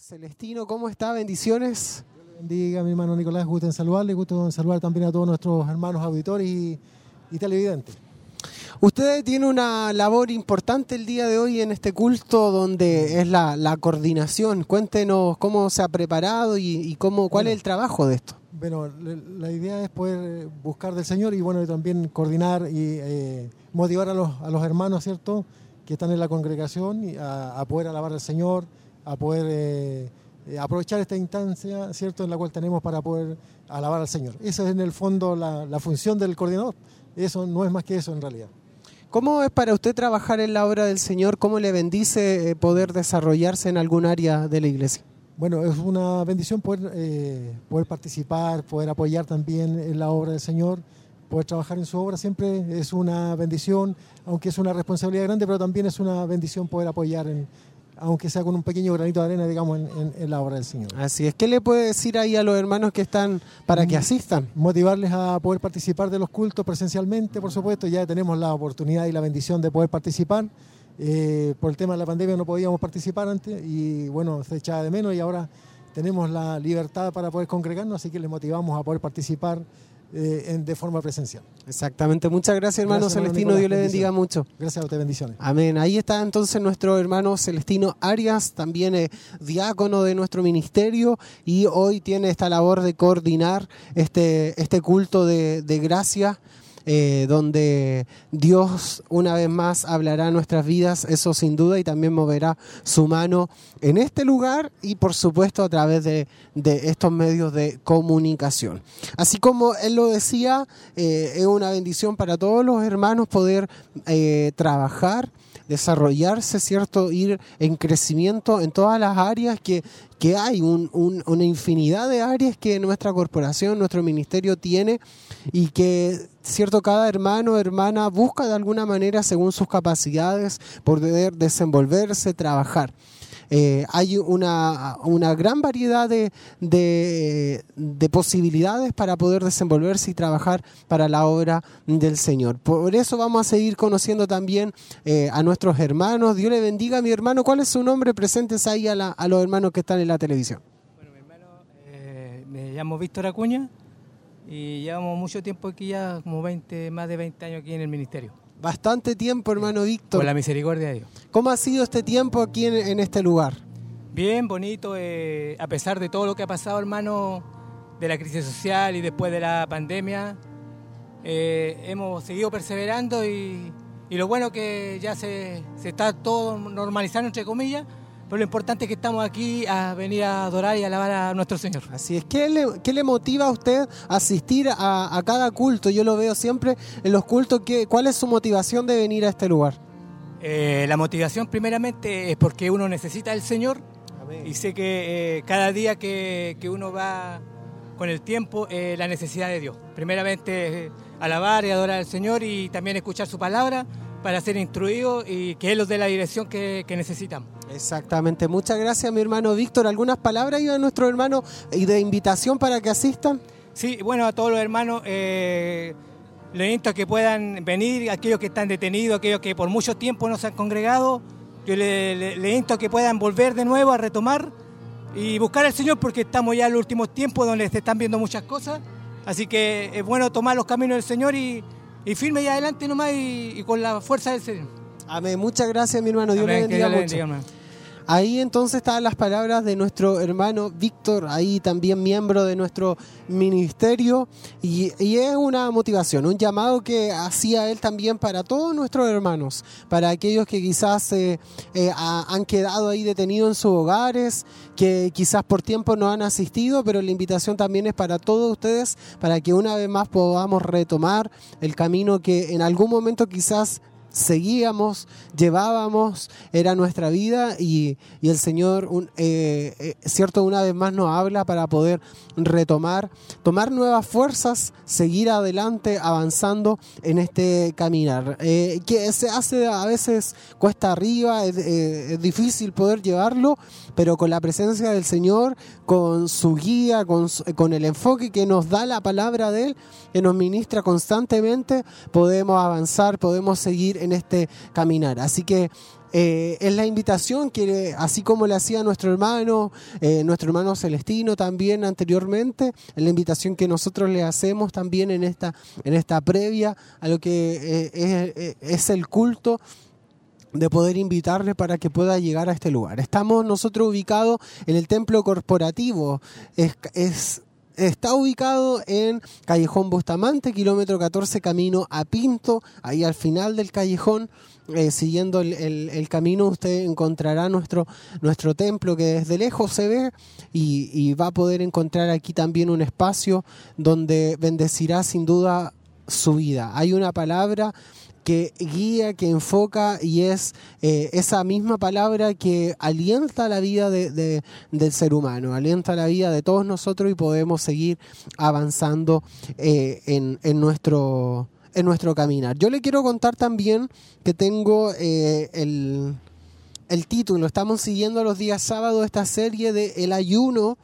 Celestino, ¿cómo está? Bendiciones. Bendiga, mi hermano Nicolás, gusto en saludarle, gusto en saludar también a todos nuestros hermanos auditores y, y televidentes. Usted tiene una labor importante el día de hoy en este culto donde es la, la coordinación. Cuéntenos cómo se ha preparado y, y cómo, cuál Bueno. es el trabajo de esto. Bueno, la idea es poder buscar del Señor y bueno, y también coordinar y eh, motivar a los, a los hermanos, ¿cierto?, que están en la congregación y a, a poder alabar al Señor, a poder eh, aprovechar esta instancia, ¿cierto?, en la cual tenemos para poder alabar al Señor. Esa es en el fondo la, la función del coordinador. Eso no es más que eso en realidad. ¿Cómo es para usted trabajar en la obra del Señor? ¿Cómo le bendice eh, poder desarrollarse en algún área de la iglesia? Bueno, es una bendición poder, eh, poder participar, poder apoyar también en la obra del Señor, poder trabajar en su obra siempre es una bendición, aunque es una responsabilidad grande, pero también es una bendición poder apoyar, en, aunque sea con un pequeño granito de arena, digamos, en, en- en la obra del Señor. Así es. ¿Qué le puede decir ahí a los hermanos que están para que Mm. asistan? Motivarles a poder participar de los cultos presencialmente, por supuesto, ya tenemos la oportunidad y la bendición de poder participar. Eh, por el tema de la pandemia no podíamos participar antes y bueno, se echaba de menos y ahora tenemos la libertad para poder congregarnos, así que les motivamos a poder participar eh, en- de forma presencial. Exactamente. Muchas gracias, hermano Gracias, Celestino. Nicolás. Dios le bendiga mucho. Gracias a usted, bendiciones. Amén. Ahí está entonces nuestro hermano Celestino Arias, también eh, diácono de nuestro ministerio y hoy tiene esta labor de coordinar este, este culto de, de gracia. Eh, donde Dios una vez más hablará nuestras vidas, eso sin duda, y también moverá su mano en este lugar y por supuesto a través de, estos medios de comunicación. Así como él lo decía, eh, es una bendición para todos los hermanos poder eh, trabajar, desarrollarse, ¿cierto? Ir en crecimiento en todas las áreas que, que hay, un- una infinidad de áreas que nuestra corporación, nuestro ministerio tiene y que, ¿cierto? Cada hermano o hermana busca de alguna manera, según sus capacidades, poder desenvolverse, trabajar. Eh, hay una, una gran variedad de, de- de posibilidades para poder desenvolverse y trabajar para la obra del Señor. Por eso vamos a seguir conociendo también eh, a nuestros hermanos. Dios le bendiga a mi hermano. ¿Cuál es su nombre? Presentes ahí a, la- a los hermanos que están en la televisión. Bueno, mi hermano, eh, me llamo Víctor Acuña y llevamos mucho tiempo aquí ya, como 20, más de 20 años aquí en el ministerio. Bastante tiempo, hermano Por Víctor. la misericordia de Dios. ¿Cómo ha sido este tiempo aquí en, en este lugar? Bien, bonito, eh, a pesar de todo lo que ha pasado, hermano, de la crisis social y después de la pandemia, eh, hemos seguido perseverando y, y lo bueno que ya se, se está todo normalizando, entre comillas, pero lo importante es que estamos aquí a venir a adorar y alabar a nuestro Señor. Así es. ¿Qué le, qué le motiva a usted a asistir a, a cada culto? Yo lo veo siempre en los cultos. ¿qué, ¿Cuál es su motivación de venir a este lugar? Eh, la motivación primeramente es porque uno necesita al Señor y sé que eh, cada día que, que uno va con el tiempo, eh, la necesidad de Dios. Primeramente alabar y adorar al Señor y también escuchar su palabra para ser instruido y que Él nos dé la dirección que, que necesitamos. Exactamente. Muchas gracias, mi hermano Víctor. ¿Algunas palabras y a nuestro hermano y de invitación para que asistan? Sí, bueno, a todos los hermanos, eh, les invito a que puedan venir, aquellos que están detenidos, aquellos que por mucho tiempo no se han congregado, yo les le, invito a que puedan volver de nuevo a retomar y buscar al Señor porque estamos ya en los últimos tiempos donde se están viendo muchas cosas, así que es bueno tomar los caminos del Señor y, y firme y adelante nomás y, y con la fuerza del Señor. Amén. Muchas gracias, mi hermano. Dios Amén, le bendiga mucho. bendiga. Ahí entonces estaban las palabras de nuestro hermano Víctor, ahí también miembro de nuestro ministerio, y, es una motivación, un llamado que hacía él también para todos nuestros hermanos, para aquellos que quizás eh, eh, ha- han quedado ahí detenidos en sus hogares, que quizás por tiempo no han asistido, pero la invitación también es para todos ustedes, para que una vez más podamos retomar el camino que en algún momento quizás seguíamos, llevábamos, era nuestra vida y, y el Señor, eh, eh, cierto, una vez más nos habla para poder retomar, tomar nuevas fuerzas, seguir adelante, avanzando en este caminar. Eh, que se hace a veces cuesta arriba, es, es difícil poder llevarlo, pero con la presencia del Señor, con su guía, con, con el enfoque que nos da la palabra de Él, que nos ministra constantemente, podemos avanzar, podemos seguir en este caminar. Así que eh, es la invitación que, así como le hacía nuestro hermano, eh, nuestro hermano Celestino también anteriormente, es la invitación que nosotros le hacemos también en esta, en esta previa a lo que es, es el culto de poder invitarle para que pueda llegar a este lugar. Estamos nosotros ubicados en el templo corporativo. Es, está ubicado en Callejón Bustamante, kilómetro 14, camino a Pinto. Ahí al final del callejón, eh, siguiendo el, camino, usted encontrará nuestro, nuestro templo que desde lejos se ve y, y va a poder encontrar aquí también un espacio donde bendecirá sin duda su vida. Hay una palabra que guía, que enfoca y es eh, esa misma palabra que alienta la vida de, del ser humano, alienta la vida de todos nosotros y podemos seguir avanzando eh, en, en, nuestro, en nuestro caminar. Yo le quiero contar también que tengo eh, el, el título, estamos siguiendo los días sábados esta serie de El ayuno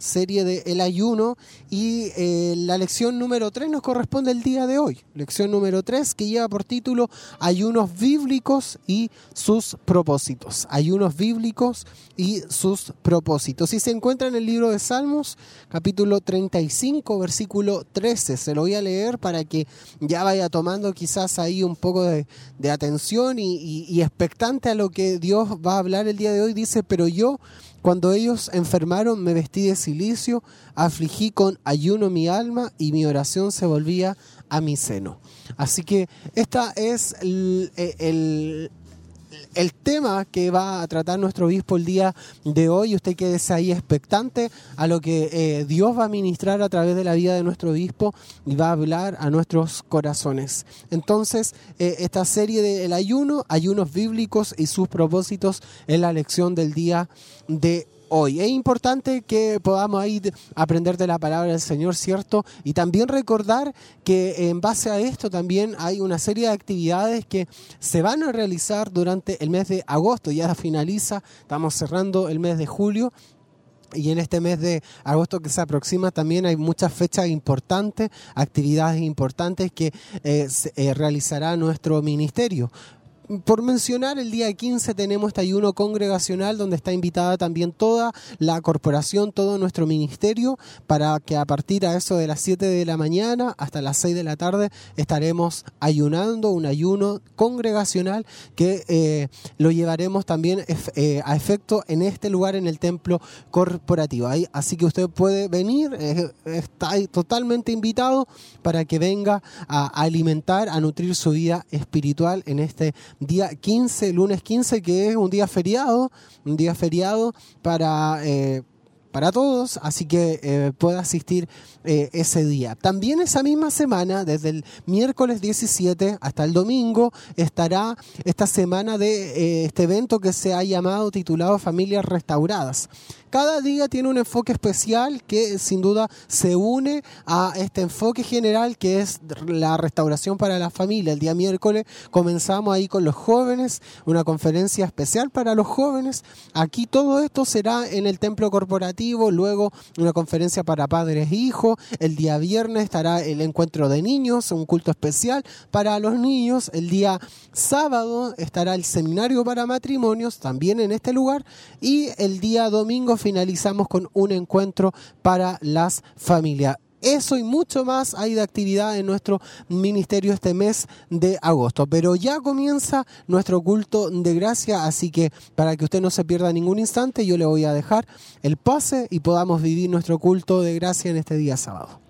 serie de El Ayuno y eh, la lección número 3 nos corresponde el día de hoy. Lección número 3 que lleva por título Ayunos bíblicos y sus propósitos. Ayunos bíblicos y sus propósitos. Y se encuentra en el libro de Salmos, capítulo 35, versículo 13. Se lo voy a leer para que ya vaya tomando quizás ahí un poco de, atención y, y expectante a lo que Dios va a hablar el día de hoy. Dice, pero yo cuando ellos enfermaron me vestí de silicio, afligí con ayuno mi alma y mi oración se volvía a mi seno. Así que esta es el, el, el tema que va a tratar nuestro obispo el día de hoy. Usted quédese ahí expectante a lo que eh, Dios va a ministrar a través de la vida de nuestro obispo y va a hablar a nuestros corazones. Entonces, eh, esta serie del ayuno, ayunos bíblicos y sus propósitos es la lección del día de hoy. Es importante que podamos ir aprender de la palabra del Señor, ¿cierto? Y también recordar que en base a esto también hay una serie de actividades que se van a realizar durante el mes de agosto. Ya finaliza, estamos cerrando el mes de julio. Y en este mes de agosto que se aproxima también hay muchas fechas importantes, actividades importantes que eh, eh, realizará nuestro ministerio por mencionar, el día 15 tenemos este ayuno congregacional donde está invitada también toda la corporación, todo nuestro ministerio, para que a partir a eso de las 7 de la mañana hasta las 6 de la tarde estaremos ayunando, un ayuno congregacional que eh, lo llevaremos también eh, a efecto en este lugar, en el templo corporativo. así que usted puede venir, eh, está totalmente invitado para que venga a alimentar, a nutrir su vida espiritual en este día 15, lunes 15, que es un día feriado, un día feriado para... Eh, para todos, así que eh, pueda asistir eh, ese día. También esa misma semana, desde el miércoles 17 hasta el domingo, estará esta semana de este evento que se ha llamado, titulado Familias Restauradas. Cada día tiene un enfoque especial que sin duda se une a este enfoque general que es la restauración para la familia. El día miércoles comenzamos ahí con los jóvenes, una conferencia especial para los jóvenes. Aquí todo esto será en el templo corporativo, luego una conferencia para padres e hijos. El día viernes estará el encuentro de niños, un culto especial para los niños. El día sábado estará el seminario para matrimonios, también en este lugar. Y el día domingo finalizamos con un encuentro para las familias. Eso y mucho más hay de actividad en nuestro ministerio este mes de agosto. Pero ya comienza nuestro culto de gracia, así que para que usted no se pierda ningún instante, yo le voy a dejar el pase y podamos vivir nuestro culto de gracia en este día sábado.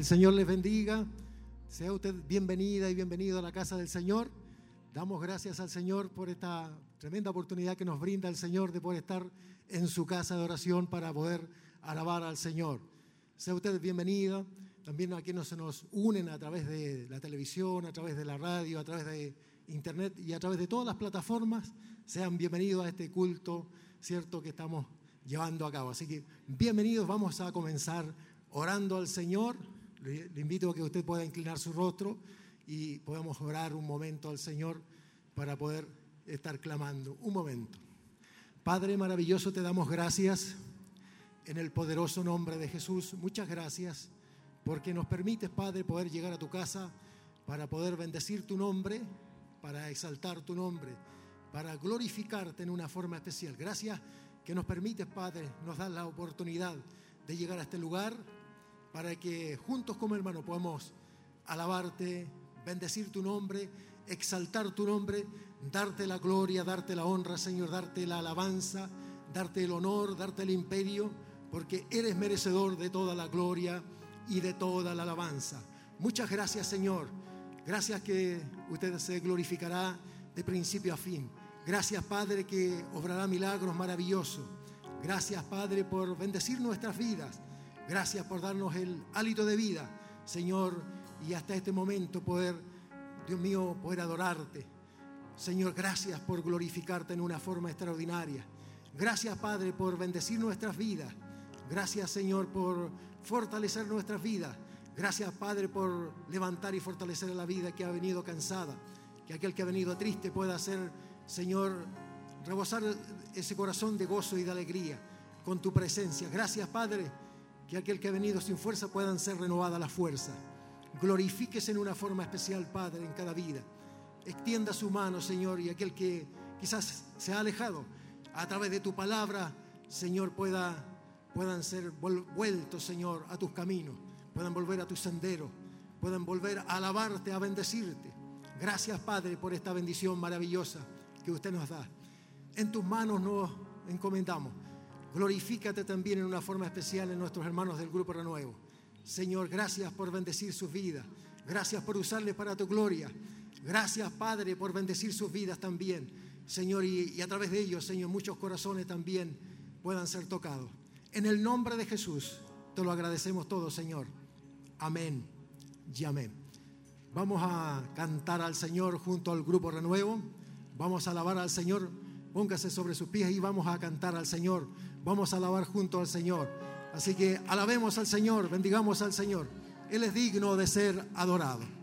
El Señor les bendiga. Sea usted bienvenida y bienvenido a la casa del Señor. Damos gracias al Señor por esta tremenda oportunidad que nos brinda el Señor de poder estar en su casa de oración para poder alabar al Señor. Sea usted bienvenida. También a quienes se nos unen a través de la televisión, a través de la radio, a través de internet y a través de todas las plataformas. Sean bienvenidos a este culto, ¿cierto?, que estamos llevando a cabo. Así que bienvenidos, vamos a comenzar orando al Señor. Le, invito a que usted pueda inclinar su rostro y podamos orar un momento al Señor para poder estar clamando. Un momento. Padre maravilloso, te damos gracias en el poderoso nombre de Jesús. Muchas gracias porque nos permites, Padre, poder llegar a tu casa para poder bendecir tu nombre, para exaltar tu nombre, para glorificarte en una forma especial. Gracias que nos permites, Padre, nos das la oportunidad de llegar a este lugar para que juntos como hermanos podamos alabarte, bendecir tu nombre, exaltar tu nombre, darte la gloria, darte la honra, Señor, darte la alabanza, darte el honor, darte el imperio, porque eres merecedor de toda la gloria y de toda la alabanza. Muchas gracias, Señor. Gracias que usted se glorificará de principio a fin. Gracias, Padre, que obrará milagros maravillosos. Gracias, Padre, por bendecir nuestras vidas. Gracias por darnos el hálito de vida, Señor, y hasta este momento poder, Dios mío, poder adorarte. Señor, gracias por glorificarte en una forma extraordinaria. Gracias, Padre, por bendecir nuestras vidas. Gracias, Señor, por fortalecer nuestras vidas. Gracias, Padre, por levantar y fortalecer la vida que ha venido cansada. Que aquel que ha venido triste pueda ser, Señor, rebosar ese corazón de gozo y de alegría con tu presencia. Gracias, Padre, que aquel que ha venido sin fuerza puedan ser renovada la fuerza. Glorifíquese en una forma especial, Padre, en cada vida. Extienda su mano, Señor, y aquel que quizás se ha alejado a través de tu palabra, Señor, pueda, puedan ser vueltos, Señor, a tus caminos, puedan volver a tu sendero, puedan volver a alabarte, a bendecirte. Gracias, Padre, por esta bendición maravillosa que usted nos da. En tus manos nos encomendamos. Glorifícate también en una forma especial en nuestros hermanos del Grupo Renuevo. Señor, gracias por bendecir sus vidas. Gracias por usarles para tu gloria. Gracias, Padre, por bendecir sus vidas también. Señor, y, y, a través de ellos, Señor, muchos corazones también puedan ser tocados. En el nombre de Jesús, te lo agradecemos todos, Señor. Amén y amén. Vamos a cantar al Señor junto al Grupo Renuevo. Vamos a alabar al Señor. Póngase sobre sus pies y vamos a cantar al Señor. Vamos a alabar junto al Señor. Así que alabemos al Señor, bendigamos al Señor. Él es digno de ser adorado.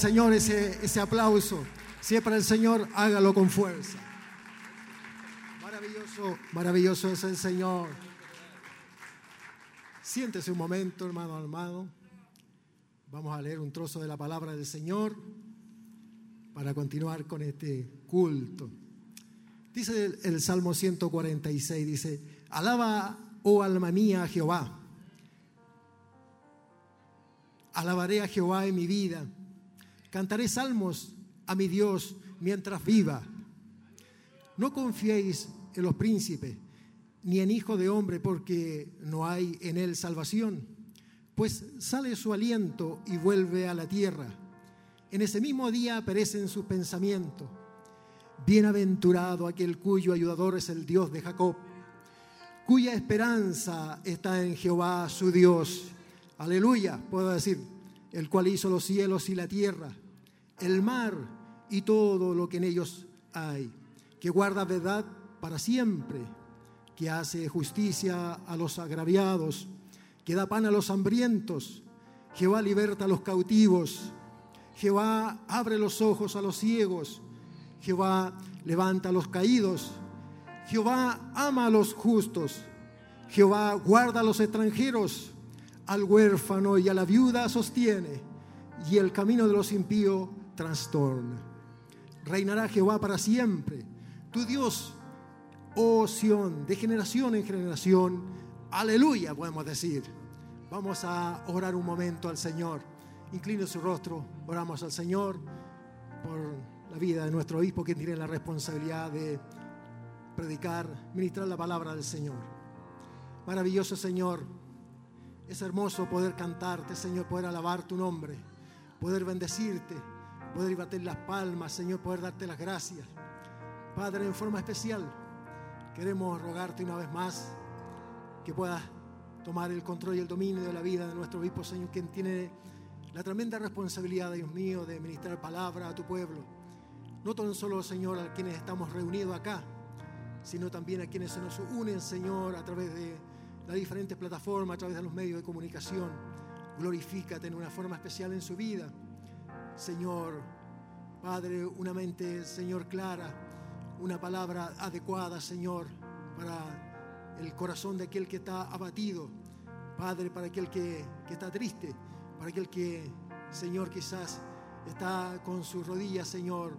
Señor ese, ese aplauso. Si es para el Señor, hágalo con fuerza. Maravilloso, maravilloso es el Señor. Siéntese un momento, hermano armado. Vamos a leer un trozo de la palabra del Señor para continuar con este culto. Dice el, Salmo 146, dice, alaba, oh alma mía, a Jehová. Alabaré a Jehová en mi vida Cantaré salmos a mi Dios mientras viva. No confiéis en los príncipes, ni en hijo de hombre, porque no hay en él salvación. Pues sale su aliento y vuelve a la tierra. En ese mismo día aparecen sus pensamientos. Bienaventurado aquel cuyo ayudador es el Dios de Jacob, cuya esperanza está en Jehová su Dios. Aleluya, puedo decir el cual hizo los cielos y la tierra, el mar y todo lo que en ellos hay, que guarda verdad para siempre, que hace justicia a los agraviados, que da pan a los hambrientos. Jehová liberta a los cautivos. Jehová abre los ojos a los ciegos. Jehová levanta a los caídos. Jehová ama a los justos. Jehová guarda a los extranjeros. Al huérfano y a la viuda sostiene. Y el camino de los impíos trastorna. Reinará Jehová para siempre. Tu Dios, oh Sión, de generación en generación. Aleluya, podemos decir. Vamos a orar un momento al Señor. Incline su rostro, oramos al Señor por la vida de nuestro obispo que tiene la responsabilidad de predicar, ministrar la palabra del Señor. Maravilloso Señor, es hermoso poder cantarte, Señor, poder alabar tu nombre, poder bendecirte, poder bater las palmas, Señor, poder darte las gracias. Padre, en forma especial, queremos rogarte una vez más que puedas tomar el control y el dominio de la vida de nuestro obispo, Señor, quien tiene la tremenda responsabilidad, Dios mío, de ministrar palabra a tu pueblo. No tan solo, Señor, a quienes estamos reunidos acá, sino también a quienes se nos unen, Señor, a través de las diferentes plataformas, a través de los medios de comunicación. Glorifícate en una forma especial en su vida. Señor, Padre, una mente, Señor, clara, una palabra adecuada, Señor, para el corazón de aquel que está abatido. Padre, para aquel que, que está triste, para aquel que, Señor, quizás está con sus rodillas, Señor,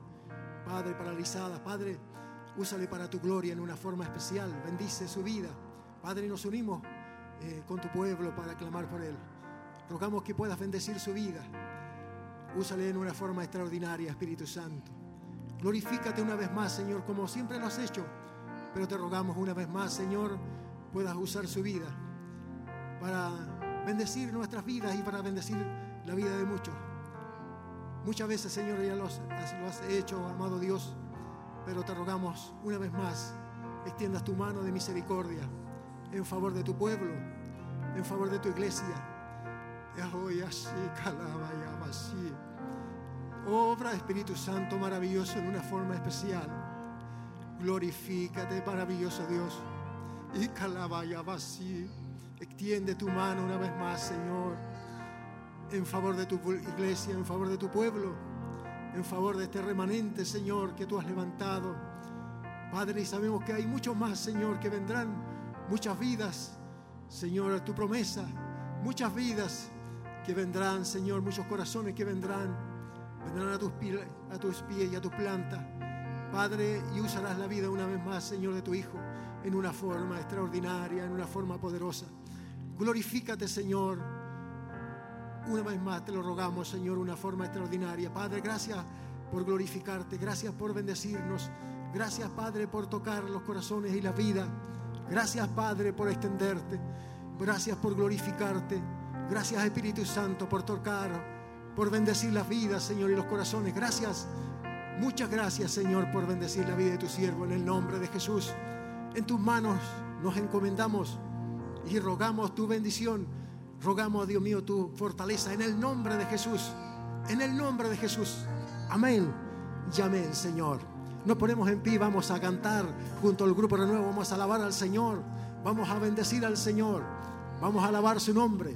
Padre, paralizadas. Padre, úsale para tu gloria en una forma especial. Bendice su vida. Padre, nos unimos eh, con tu pueblo para clamar por él. Rogamos que puedas bendecir su vida. Úsale en una forma extraordinaria, Espíritu Santo. Glorifícate una vez más, Señor, como siempre lo has hecho. Pero te rogamos una vez más, Señor, puedas usar su vida para bendecir nuestras vidas y para bendecir la vida de muchos. Muchas veces, Señor, ya lo has, lo has hecho, amado Dios, pero te rogamos una vez más, extiendas tu mano de misericordia en favor de tu pueblo, en favor de tu iglesia. Obra Espíritu Santo maravilloso en una forma especial. Glorifícate, maravilloso Dios. Y así. Extiende tu mano una vez más, Señor, en favor de tu iglesia, en favor de tu pueblo, en favor de este remanente, Señor, que tú has levantado. Padre, y sabemos que hay muchos más, Señor, que vendrán, muchas vidas, Señor, tu promesa, muchas vidas que vendrán, Señor, muchos corazones que vendrán, vendrán a tus, a tus pies y a tus plantas. Padre, y usarás la vida una vez más, Señor, de tu Hijo, en una forma extraordinaria, en una forma poderosa. Glorifícate, Señor. Una vez más te lo rogamos, Señor, una forma extraordinaria. Padre, gracias por glorificarte, gracias por bendecirnos, gracias, Padre, por tocar los corazones y la vida. Gracias, Padre, por extenderte. Gracias por glorificarte. Gracias, Espíritu Santo, por tocar, por bendecir las vidas, Señor, y los corazones. Gracias, muchas gracias, Señor, por bendecir la vida de tu siervo en el nombre de Jesús. En tus manos nos encomendamos y rogamos tu bendición. Rogamos, Dios mío, tu fortaleza en el nombre de Jesús. En el nombre de Jesús. Amén y amén, Señor. Nos ponemos en pie, vamos a cantar junto al grupo renuevo, vamos a alabar al Señor, vamos a bendecir al Señor, vamos a alabar su nombre.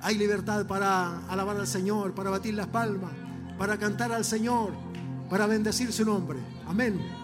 Hay libertad para alabar al Señor, para batir las palmas, para cantar al Señor, para bendecir su nombre. Amén.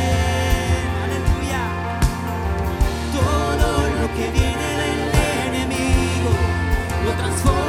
transforma.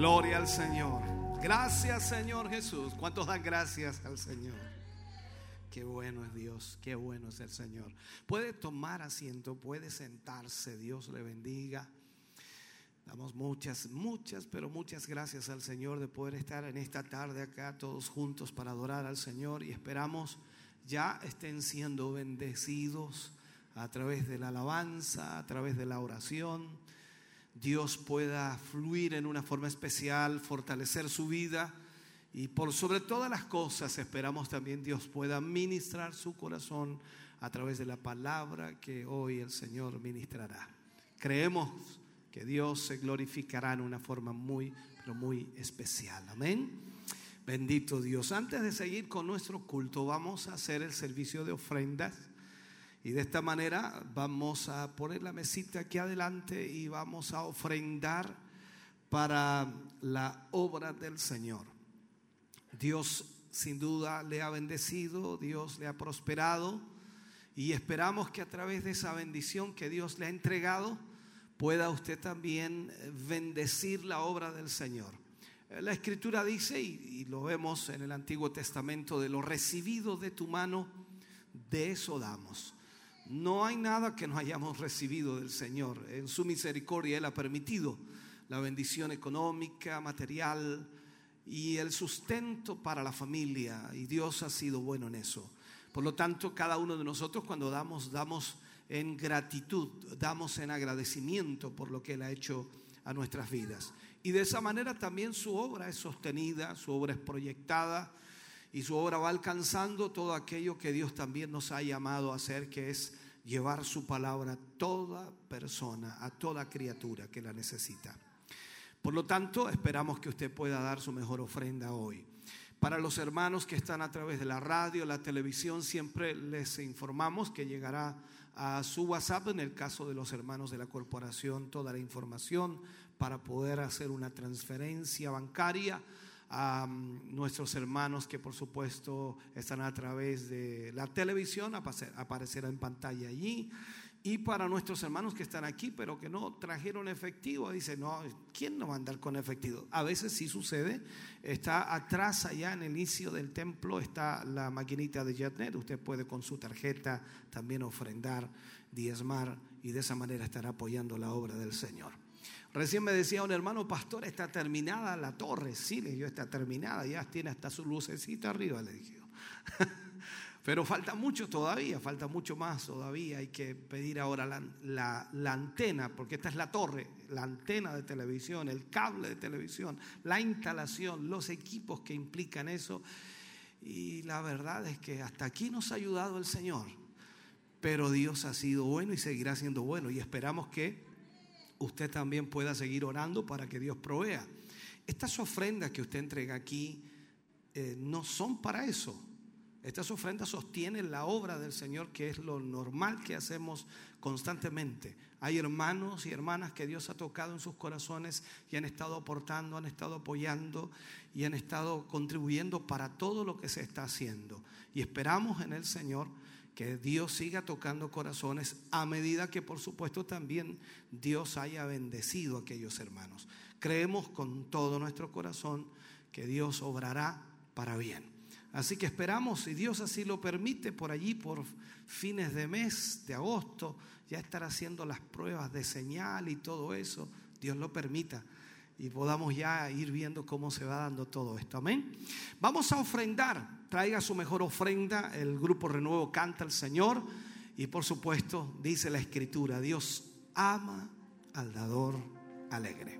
Gloria al Señor. Gracias Señor Jesús. ¿Cuántos dan gracias al Señor? Qué bueno es Dios, qué bueno es el Señor. Puede tomar asiento, puede sentarse, Dios le bendiga. Damos muchas, muchas, pero muchas gracias al Señor de poder estar en esta tarde acá todos juntos para adorar al Señor y esperamos ya estén siendo bendecidos a través de la alabanza, a través de la oración. Dios pueda fluir en una forma especial, fortalecer su vida y por sobre todas las cosas esperamos también Dios pueda ministrar su corazón a través de la palabra que hoy el Señor ministrará. Creemos que Dios se glorificará en una forma muy, pero muy especial. Amén. Bendito Dios. Antes de seguir con nuestro culto, vamos a hacer el servicio de ofrendas. Y de esta manera vamos a poner la mesita aquí adelante y vamos a ofrendar para la obra del Señor. Dios sin duda le ha bendecido, Dios le ha prosperado y esperamos que a través de esa bendición que Dios le ha entregado pueda usted también bendecir la obra del Señor. La escritura dice, y, lo vemos en el Antiguo Testamento, de lo recibido de tu mano, de eso damos. No hay nada que no hayamos recibido del Señor. En su misericordia Él ha permitido la bendición económica, material y el sustento para la familia. Y Dios ha sido bueno en eso. Por lo tanto, cada uno de nosotros cuando damos, damos en gratitud, damos en agradecimiento por lo que Él ha hecho a nuestras vidas. Y de esa manera también su obra es sostenida, su obra es proyectada y su obra va alcanzando todo aquello que Dios también nos ha llamado a hacer, que es llevar su palabra a toda persona, a toda criatura que la necesita. Por lo tanto, esperamos que usted pueda dar su mejor ofrenda hoy. Para los hermanos que están a través de la radio, la televisión, siempre les informamos que llegará a su WhatsApp, en el caso de los hermanos de la corporación, toda la información para poder hacer una transferencia bancaria a um, nuestros hermanos que por supuesto están a través de la televisión, aparecerá en pantalla allí. Y para nuestros hermanos que están aquí, pero que no trajeron efectivo, dice, no, ¿quién no va a andar con efectivo? A veces sí sucede. Está atrás, allá en el inicio del templo, está la maquinita de JetNet. Usted puede con su tarjeta también ofrendar, diezmar y de esa manera estar apoyando la obra del Señor. Recién me decía un hermano pastor, está terminada la torre. Sí, le digo, está terminada, ya tiene hasta su lucecita arriba, le dije. Pero falta mucho todavía, falta mucho más todavía. Hay que pedir ahora la, la, la, antena, porque esta es la torre, la antena de televisión, el cable de televisión, la instalación, los equipos que implican eso. Y la verdad es que hasta aquí nos ha ayudado el Señor. Pero Dios ha sido bueno y seguirá siendo bueno. Y esperamos que usted también pueda seguir orando para que Dios provea. Estas ofrendas que usted entrega aquí eh, no son para eso. Estas ofrendas sostienen la obra del Señor, que es lo normal que hacemos constantemente. Hay hermanos y hermanas que Dios ha tocado en sus corazones y han estado aportando, han estado apoyando y han estado contribuyendo para todo lo que se está haciendo. Y esperamos en el Señor que Dios siga tocando corazones a medida que por supuesto también Dios haya bendecido a aquellos hermanos. Creemos con todo nuestro corazón que Dios obrará para bien. Así que esperamos, si Dios así lo permite, por allí, por fines de mes de agosto, ya estar haciendo las pruebas de señal y todo eso, Dios lo permita y podamos ya ir viendo cómo se va dando todo esto. Amén. Vamos a ofrendar. Traiga su mejor ofrenda. El grupo Renuevo canta al Señor. Y por supuesto, dice la Escritura, Dios ama al dador alegre.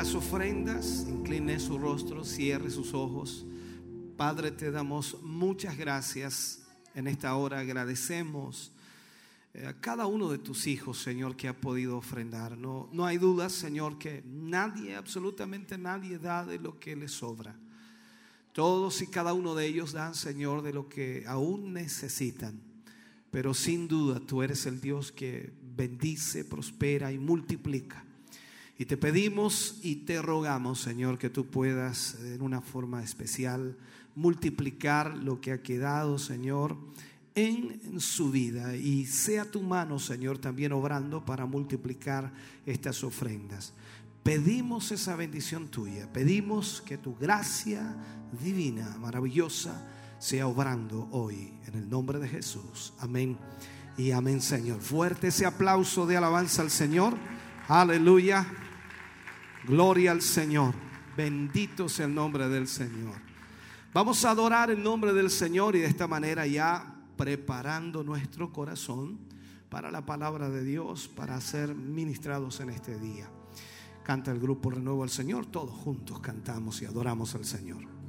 Ofrendas. Incline su rostro, cierre sus ojos. Padre, te damos muchas gracias en esta hora. Agradecemos eh, a cada uno de tus hijos, Señor, que ha podido ofrendar. No, no hay duda, Señor, que nadie, absolutamente nadie da de lo que le sobra. Todos y cada uno de ellos dan, Señor, de lo que aún necesitan. Pero sin duda tú eres el Dios que bendice, prospera y multiplica. Y te pedimos y te rogamos, Señor, que tú puedas en una forma especial multiplicar lo que ha quedado, Señor, en su vida. Y sea tu mano, Señor, también obrando para multiplicar estas ofrendas. Pedimos esa bendición tuya. Pedimos que tu gracia divina, maravillosa, sea obrando hoy. En el nombre de Jesús. Amén. Y amén, Señor. Fuerte ese aplauso de alabanza al Señor. Aleluya. Gloria al Señor. Bendito sea el nombre del Señor. Vamos a adorar el nombre del Señor y de esta manera ya preparando nuestro corazón para la palabra de Dios, para ser ministrados en este día. Canta el grupo Renuevo al Señor, todos juntos cantamos y adoramos al Señor.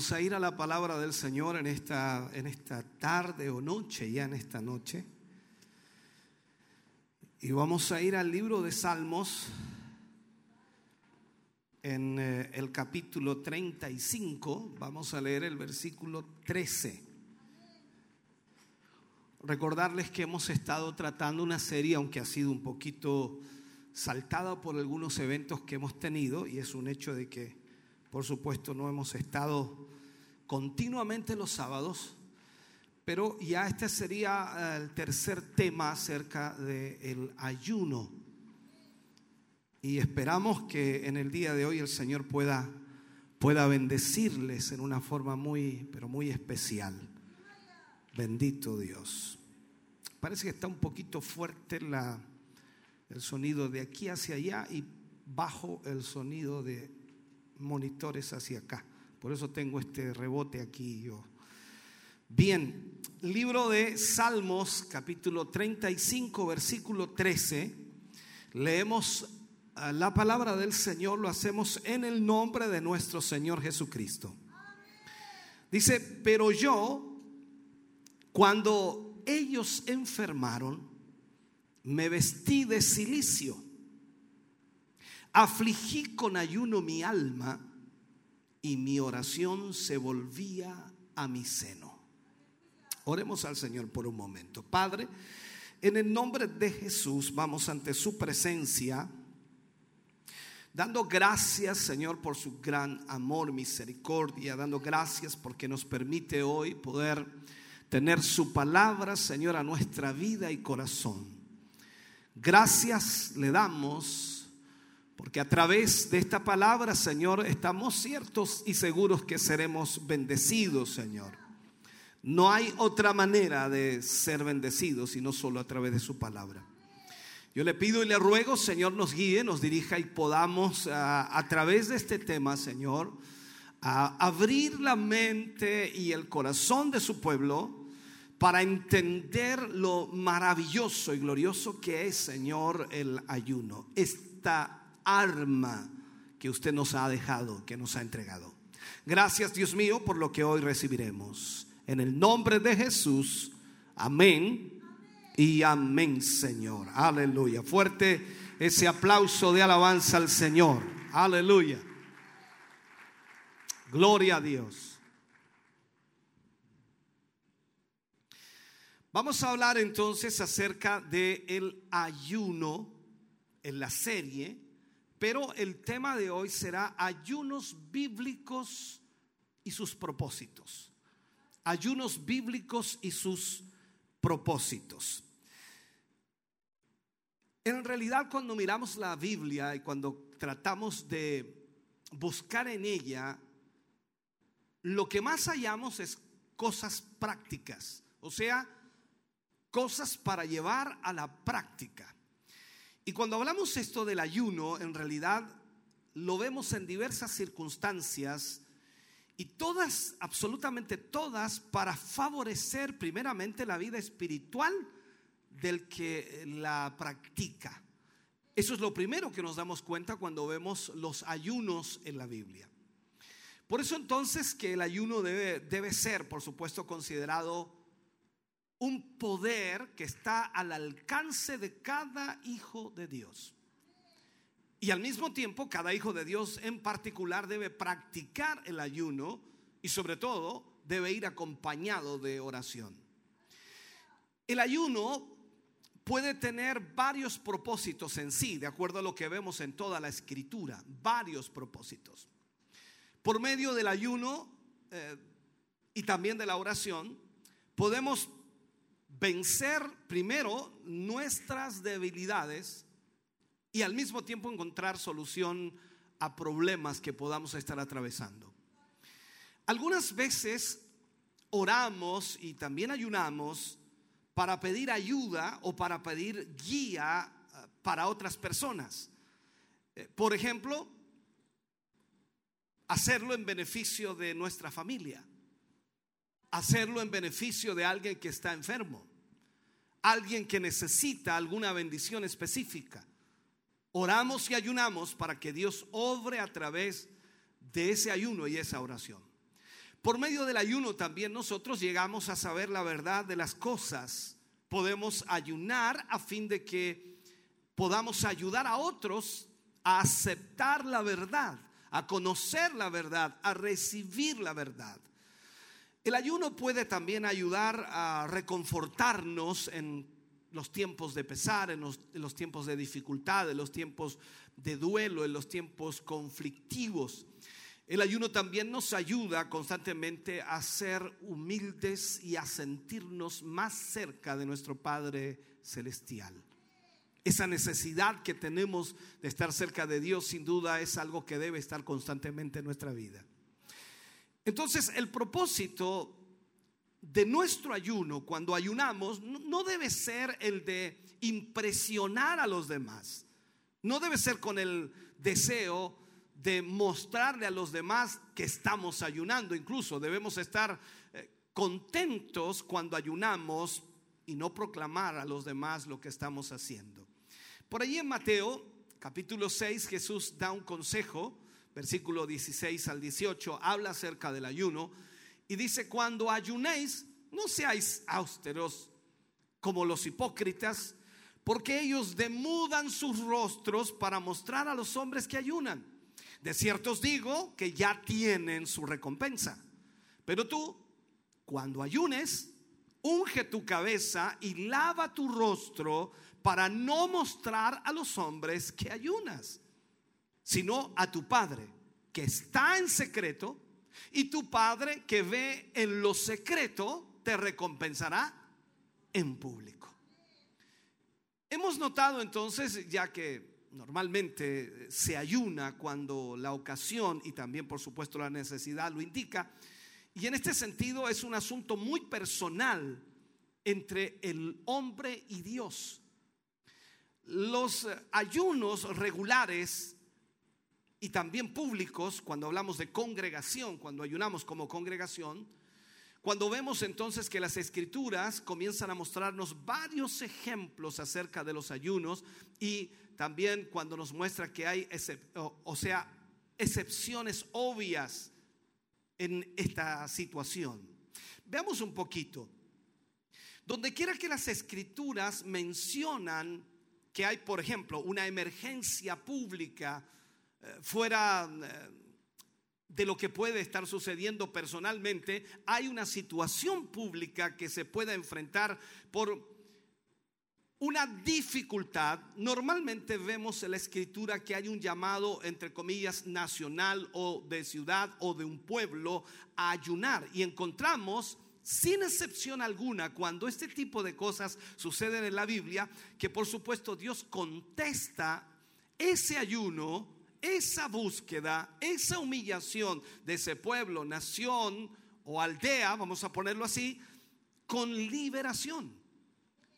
Vamos a ir a la palabra del Señor en esta, en esta tarde o noche, ya en esta noche. Y vamos a ir al libro de Salmos en eh, el capítulo 35. Vamos a leer el versículo 13. Recordarles que hemos estado tratando una serie, aunque ha sido un poquito saltada por algunos eventos que hemos tenido, y es un hecho de que, por supuesto, no hemos estado continuamente los sábados, pero ya este sería eh, el tercer tema acerca del ayuno. Y esperamos que en el día de hoy el Señor pueda, pueda bendecirles en una forma muy, pero muy especial. Bendito Dios. Parece que está un poquito fuerte la, el sonido de aquí hacia allá y bajo el sonido de monitores hacia acá. Por eso tengo este rebote aquí yo. Bien, libro de Salmos, capítulo 35, versículo 13. Leemos ah, la palabra del Señor, lo hacemos en el nombre de nuestro Señor Jesucristo. Dice, pero yo, cuando ellos enfermaron, me vestí de silicio, afligí con ayuno mi alma y mi oración se volvía a mi seno. Oremos al Señor por un momento. Padre, en el nombre de Jesús vamos ante su presencia, dando gracias, Señor, por su gran amor, misericordia, dando gracias porque nos permite hoy poder tener su palabra, Señor, a nuestra vida y corazón. Gracias le damos porque a través de esta palabra, Señor, estamos ciertos y seguros que seremos bendecidos, Señor. No hay otra manera de ser bendecidos sino solo a través de su palabra. Yo le pido y le ruego, Señor, nos guíe, nos dirija y podamos a, a través de este tema, Señor, a abrir la mente y el corazón de su pueblo para entender lo maravilloso y glorioso que es, Señor, el ayuno. Esta arma que usted nos ha dejado, que nos ha entregado. Gracias, Dios mío, por lo que hoy recibiremos. En el nombre de Jesús, amén y amén, Señor. Aleluya. Fuerte ese aplauso de alabanza al Señor. Aleluya. Gloria a Dios. Vamos a hablar entonces acerca del el ayuno en la serie, pero el tema de hoy será ayunos bíblicos y sus propósitos. Ayunos bíblicos y sus propósitos. En realidad cuando miramos la Biblia y cuando tratamos de buscar en ella, lo que más hallamos es cosas prácticas. O sea, cosas para llevar a la práctica. Y cuando hablamos esto del ayuno, en realidad lo vemos en diversas circunstancias y todas, absolutamente todas, para favorecer primeramente la vida espiritual del que la practica. Eso es lo primero que nos damos cuenta cuando vemos los ayunos en la Biblia. Por eso entonces que el ayuno debe, ser, por supuesto, considerado un poder que está al alcance de cada hijo de Dios. Y al mismo tiempo, cada hijo de Dios en particular debe practicar el ayuno y sobre todo debe ir acompañado de oración. El ayuno puede tener varios propósitos en sí, de acuerdo a lo que vemos en toda la escritura, varios propósitos. Por medio del ayuno eh, y también de la oración, podemos vencer primero nuestras debilidades y al mismo tiempo encontrar solución a problemas que podamos estar atravesando. Algunas veces oramos y también ayunamos para pedir ayuda o para pedir guía eh, para otras personas. Eh, por ejemplo, hacerlo en beneficio de nuestra familia hacerlo en beneficio de alguien que está enfermo, alguien que necesita alguna bendición específica. Oramos y ayunamos para que Dios obre a través de ese ayuno y esa oración. Por medio del ayuno también nosotros llegamos a saber la verdad de las cosas. Podemos ayunar a fin de que podamos ayudar a otros a aceptar la verdad, a conocer la verdad, a recibir la verdad. El ayuno puede también ayudar a reconfortarnos en los tiempos de pesar, en los, tiempos de dificultad, en los tiempos de duelo, en los tiempos conflictivos. El ayuno también nos ayuda constantemente a ser humildes y a sentirnos más cerca de nuestro Padre Celestial. Esa necesidad que tenemos de estar cerca de Dios sin duda es algo que debe estar constantemente en nuestra vida. Entonces el propósito de nuestro ayuno cuando ayunamos no debe ser el de impresionar a los demás. No debe ser con el deseo de mostrarle a los demás que estamos ayunando. Incluso debemos estar eh, contentos cuando ayunamos y no proclamar a los demás lo que estamos haciendo. Por allí en Mateo capítulo 6 Jesús da un consejo, versículo 16 al 18, habla acerca del ayuno y dice, cuando ayunéis, no seáis austeros como los hipócritas, porque ellos demudan sus rostros para mostrar a los hombres que ayunan. De cierto os digo que ya tienen su recompensa. Pero tú, cuando ayunes, unge tu cabeza y lava tu rostro para no mostrar a los hombres que ayunas, sino a tu Padre que está en secreto, y tu Padre que ve en lo secreto te recompensará en público. Hemos notado entonces, ya que normalmente se ayuna cuando la ocasión y también por supuesto la necesidad lo indica. Y en este sentido es un asunto muy personal entre el hombre y Dios. Los ayunos regulares y también públicos, cuando hablamos de congregación, cuando ayunamos como congregación, cuando vemos entonces que las escrituras comienzan a mostrarnos varios ejemplos acerca de los ayunos y también cuando nos muestra que hay, o sea, excepciones obvias en esta situación. Veamos un poquito. Donde quiera que las escrituras mencionan que hay, por ejemplo, una emergencia pública fuera eh, de lo que puede estar sucediendo personalmente, hay una situación pública que se pueda enfrentar por una dificultad, normalmente vemos en la escritura que hay un llamado, entre comillas, nacional o de ciudad o de un pueblo a ayunar. Y encontramos, sin excepción alguna, cuando este tipo de cosas suceden en la Biblia, que por supuesto Dios contesta ese ayuno, esa búsqueda, esa humillación de ese pueblo, nación o aldea, vamos a ponerlo así, con liberación.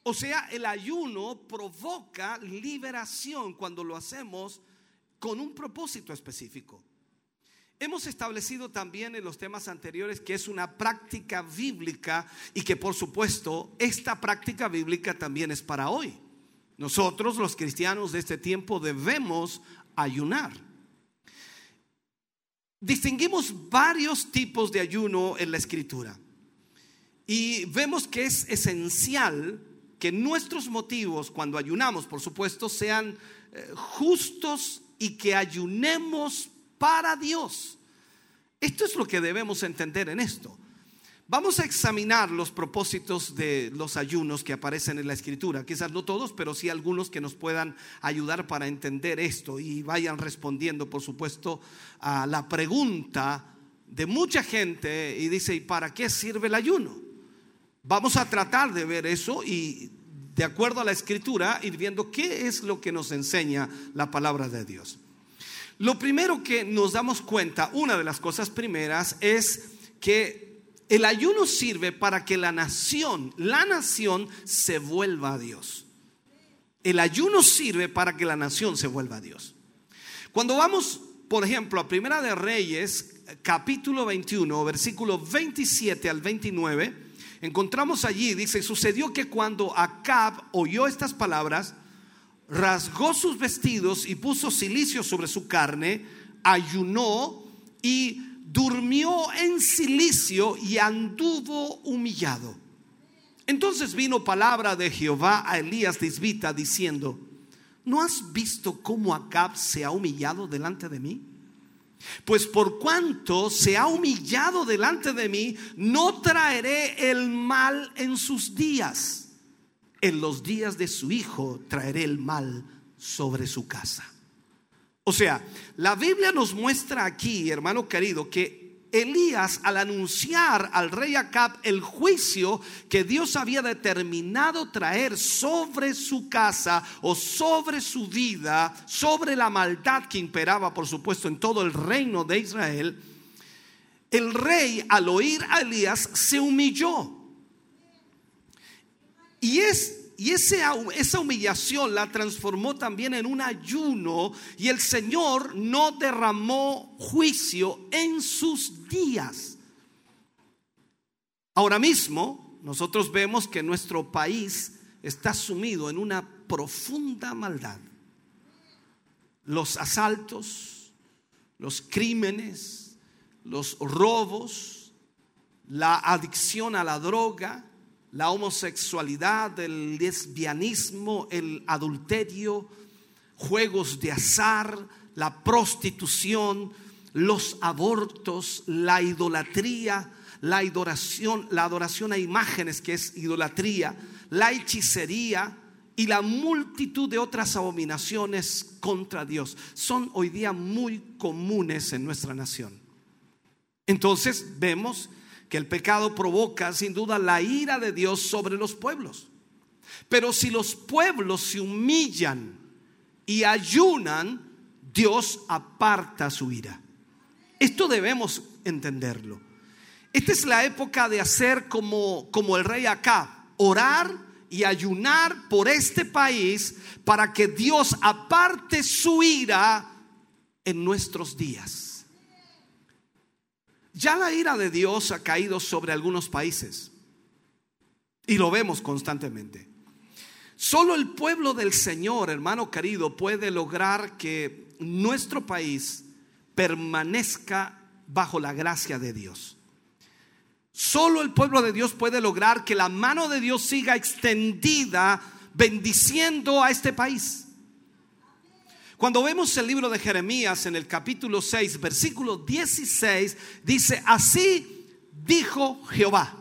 O sea, el ayuno provoca liberación cuando lo hacemos con un propósito específico. Hemos establecido también en los temas anteriores que es una práctica bíblica y que por supuesto esta práctica bíblica también es para hoy. Nosotros los cristianos de este tiempo debemos ayunar. Distinguimos varios tipos de ayuno en la escritura y vemos que es esencial que nuestros motivos cuando ayunamos, por supuesto, sean eh, justos y que ayunemos para Dios. Esto es lo que debemos entender en esto. Vamos a examinar los propósitos de los ayunos que aparecen en la escritura. Quizás no todos, pero sí algunos que nos puedan ayudar para entender esto y vayan respondiendo, por supuesto, a la pregunta de mucha gente y dice, ¿y para qué sirve el ayuno? Vamos a tratar de ver eso y de acuerdo a la escritura ir viendo qué es lo que nos enseña la palabra de Dios. Lo primero que nos damos cuenta, una de las cosas primeras, es que el ayuno sirve para que la nación, la nación se vuelva a Dios. El ayuno sirve para que la nación se vuelva a Dios. Cuando vamos, por ejemplo, a Primera de Reyes, capítulo 21, versículo 27 al 29, encontramos allí, dice, sucedió que cuando Acab oyó estas palabras, rasgó sus vestidos y puso silicio sobre su carne, ayunó y durmió en silicio y anduvo humillado. Entonces vino palabra de Jehová a Elías Tisbita diciendo, ¿no has visto cómo Acab se ha humillado delante de mí? Pues por cuanto se ha humillado delante de mí, no traeré el mal en sus días. En los días de su hijo traeré el mal sobre su casa. O sea, la Biblia nos muestra aquí, hermano querido, que Elías al anunciar al rey Acab el juicio que Dios había determinado traer sobre su casa o sobre su vida, sobre la maldad que imperaba, por supuesto, en todo el reino de Israel, el rey al oír a Elías se humilló. Y es y esa humillación la transformó también en un ayuno y el Señor no derramó juicio en sus días. Ahora mismo nosotros vemos que nuestro país está sumido en una profunda maldad. Los asaltos, los crímenes, los robos, la adicción a la droga, la homosexualidad, el lesbianismo, el adulterio, juegos de azar, la prostitución, los abortos, la idolatría, la adoración, la adoración a imágenes que es idolatría, la hechicería y la multitud de otras abominaciones contra Dios son hoy día muy comunes en nuestra nación. Entonces vemos que el pecado provoca sin duda la ira de Dios sobre los pueblos. Pero si los pueblos se humillan y ayunan, Dios aparta su ira. Esto debemos entenderlo. Esta es la época de hacer como, como el rey acá, orar y ayunar por este país para que Dios aparte su ira en nuestros días. Ya la ira de Dios ha caído sobre algunos países y lo vemos constantemente. Solo el pueblo del Señor, hermano querido, puede lograr que nuestro país permanezca bajo la gracia de Dios. Solo el pueblo de Dios puede lograr que la mano de Dios siga extendida bendiciendo a este país. Cuando vemos el libro de Jeremías en el capítulo 6, versículo 16, dice, así dijo Jehová,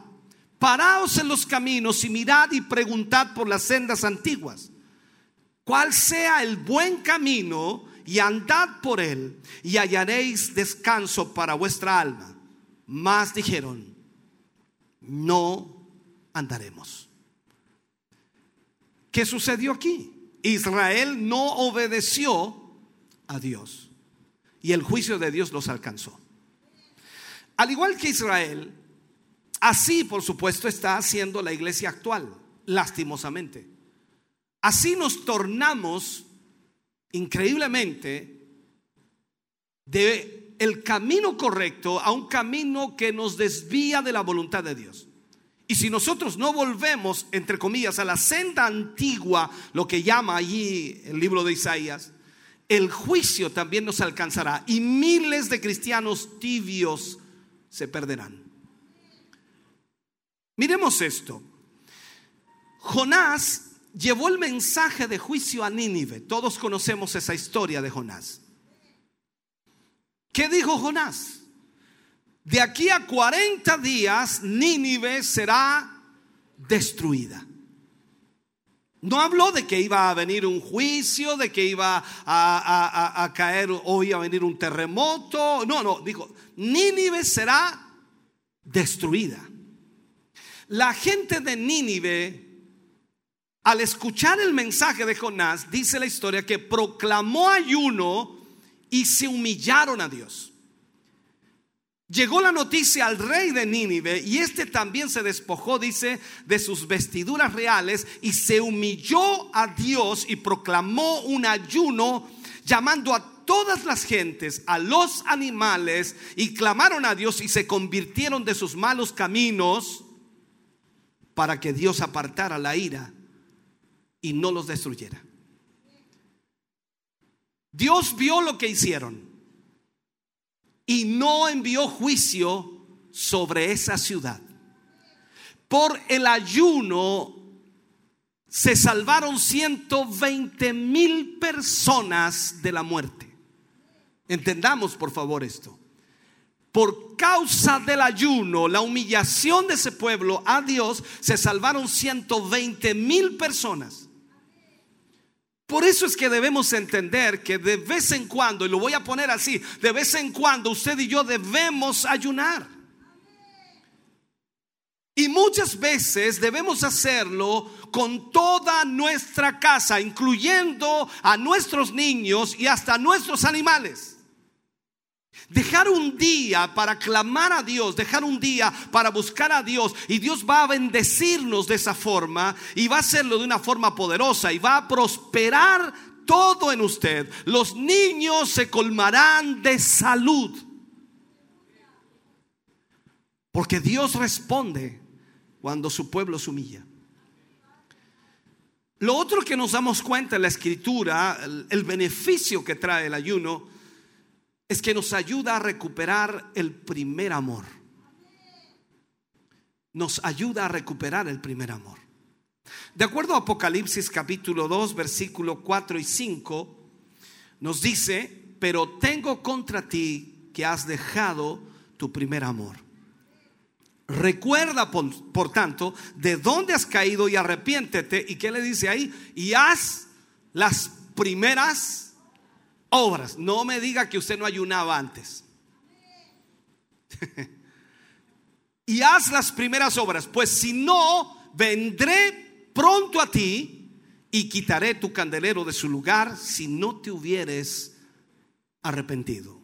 paraos en los caminos y mirad y preguntad por las sendas antiguas, cuál sea el buen camino y andad por él y hallaréis descanso para vuestra alma. Mas dijeron, no andaremos. ¿Qué sucedió aquí? Israel no obedeció a Dios y el juicio de Dios los alcanzó. Al igual que Israel, así por supuesto está haciendo la iglesia actual, lastimosamente. Así nos tornamos increíblemente de el camino correcto a un camino que nos desvía de la voluntad de Dios. Y si nosotros no volvemos, entre comillas, a la senda antigua, lo que llama allí el libro de Isaías, el juicio también nos alcanzará y miles de cristianos tibios se perderán. Miremos esto. Jonás llevó el mensaje de juicio a Nínive. Todos conocemos esa historia de Jonás. ¿Qué dijo Jonás? De aquí a 40 días Nínive será destruida. No habló de que iba a venir un juicio, de que iba a, caer o iba a venir un terremoto. No, no, dijo, Nínive será destruida. La gente de Nínive, al escuchar el mensaje de Jonás, dice la historia que proclamó ayuno y se humillaron a Dios. Llegó la noticia al rey de Nínive y este también se despojó, dice, de sus vestiduras reales y se humilló a Dios y proclamó un ayuno llamando a todas las gentes, a los animales y clamaron a Dios y se convirtieron de sus malos caminos para que Dios apartara la ira y no los destruyera. Dios vio lo que hicieron y no envió juicio sobre esa ciudad. Por el ayuno se salvaron 120 mil personas de la muerte. Entendamos por favor esto. Por causa del ayuno, la humillación de ese pueblo a Dios, se salvaron 120 mil personas. Por eso es que debemos entender que de vez en cuando, y lo voy a poner así, de vez en cuando usted y yo debemos ayunar. Y muchas veces debemos hacerlo con toda nuestra casa, incluyendo a nuestros niños y hasta nuestros animales. Dejar un día para clamar a Dios, dejar un día para buscar a Dios y Dios va a bendecirnos de esa forma y va a hacerlo de una forma poderosa y va a prosperar todo en usted. Los niños se colmarán de salud. Porque Dios responde cuando su pueblo se humilla. Lo otro que nos damos cuenta en la escritura, el, beneficio que trae el ayuno, es que nos ayuda a recuperar el primer amor. Nos ayuda a recuperar el primer amor. De acuerdo a Apocalipsis capítulo 2, versículo 4 y 5, nos dice, pero tengo contra ti que has dejado tu primer amor. Recuerda, por, por, tanto, de dónde has caído y arrepiéntete. ¿Y qué le dice ahí? Y haz las primeras obras. No me diga que usted no ayunaba antes. y haz las primeras obras, pues si no, vendré pronto a ti y quitaré tu candelero de su lugar si no te hubieres arrepentido.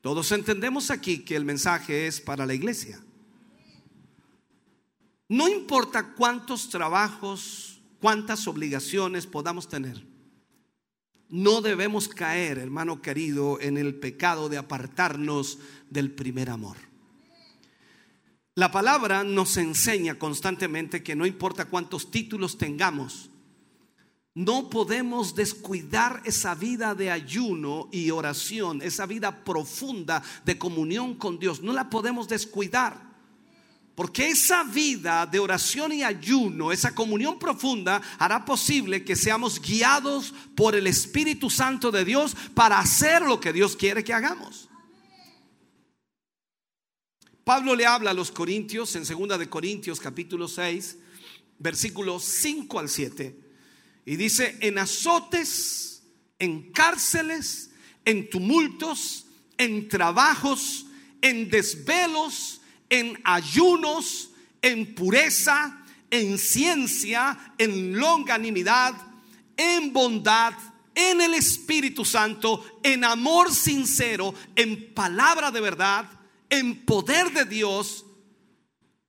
Todos entendemos aquí que el mensaje es para la iglesia. No importa cuántos trabajos, cuántas obligaciones podamos tener. No debemos caer, hermano querido, en el pecado de apartarnos del primer amor. La palabra nos enseña constantemente que no importa cuántos títulos tengamos, no podemos descuidar esa vida de ayuno y oración, esa vida profunda de comunión con Dios. No la podemos descuidar. Porque esa vida de oración y ayuno, esa comunión profunda, hará posible que seamos guiados por el Espíritu Santo de Dios para hacer lo que Dios quiere que hagamos. Pablo le habla a los corintios en 2 de Corintios capítulo 6, versículos 5 al 7, y dice, en azotes, en cárceles, en tumultos, en trabajos, en desvelos, en ayunos, en pureza, en ciencia, en longanimidad, en bondad, en el Espíritu Santo, en amor sincero, en palabra de verdad, en poder de Dios,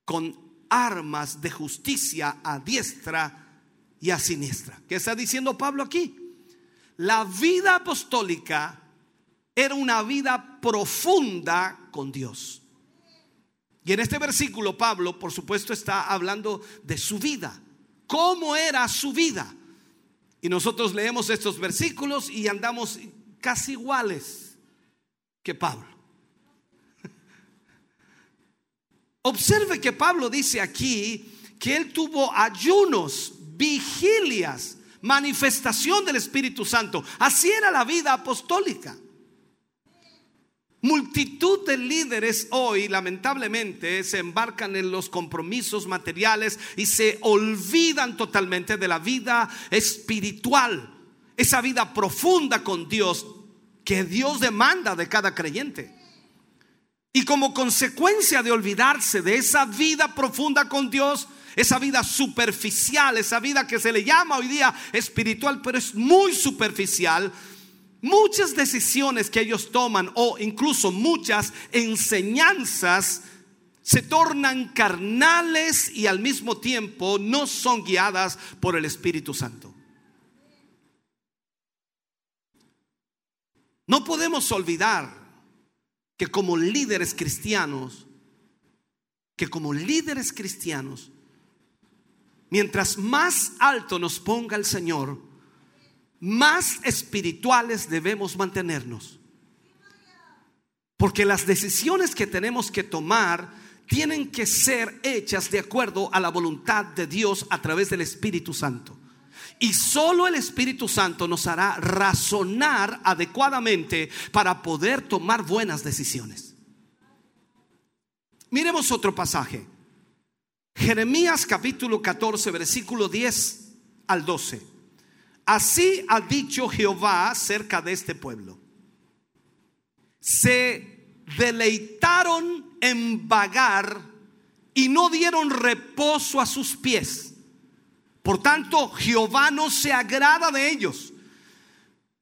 con armas de justicia a diestra y a siniestra. ¿Qué está diciendo Pablo aquí? La vida apostólica era una vida profunda con Dios. Y en este versículo Pablo, por supuesto, está hablando de su vida. ¿Cómo era su vida? Y nosotros leemos estos versículos y andamos casi iguales que Pablo. Observe que Pablo dice aquí que él tuvo ayunos, vigilias, manifestación del Espíritu Santo. Así era la vida apostólica. Multitud de líderes hoy lamentablemente se embarcan en los compromisos materiales y se olvidan totalmente de la vida espiritual, esa vida profunda con Dios que Dios demanda de cada creyente. Y como consecuencia de olvidarse de esa vida profunda con Dios, esa vida superficial, esa vida que se le llama hoy día espiritual, pero es muy superficial, muchas decisiones que ellos toman o incluso muchas enseñanzas se tornan carnales y al mismo tiempo no son guiadas por el Espíritu Santo. No podemos olvidar que como líderes cristianos, que como líderes cristianos, mientras más alto nos ponga el Señor, más espirituales debemos mantenernos. Porque las decisiones que tenemos que tomar tienen que ser hechas de acuerdo a la voluntad de Dios a través del Espíritu Santo. Y solo el Espíritu Santo nos hará razonar adecuadamente para poder tomar buenas decisiones. Miremos otro pasaje. Jeremías capítulo 14, versículo 10 al 12. Así ha dicho Jehová acerca de este pueblo. Se deleitaron en vagar y no dieron reposo a sus pies. Por tanto, Jehová no se agrada de ellos.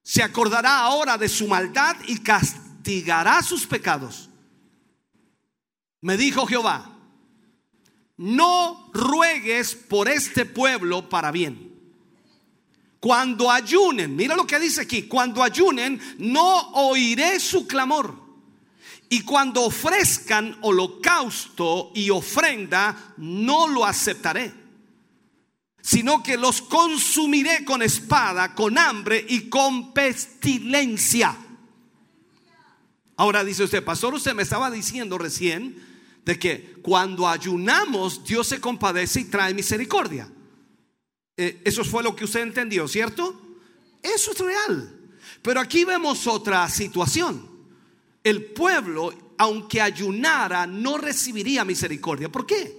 Se acordará ahora de su maldad y castigará sus pecados. Me dijo Jehová, no ruegues por este pueblo para bien. Cuando ayunen, mira lo que dice aquí, cuando ayunen, no oiré su clamor. Y cuando ofrezcan holocausto y ofrenda, no lo aceptaré, sino que los consumiré con espada, con hambre y con pestilencia. Ahora dice usted, pastor, usted me estaba diciendo recién de que cuando ayunamos, Dios se compadece y trae misericordia. Eh, eso fue lo que usted entendió, ¿cierto? Eso es real. Pero aquí vemos otra situación. El pueblo, aunque ayunara, no recibiría misericordia. ¿Por qué?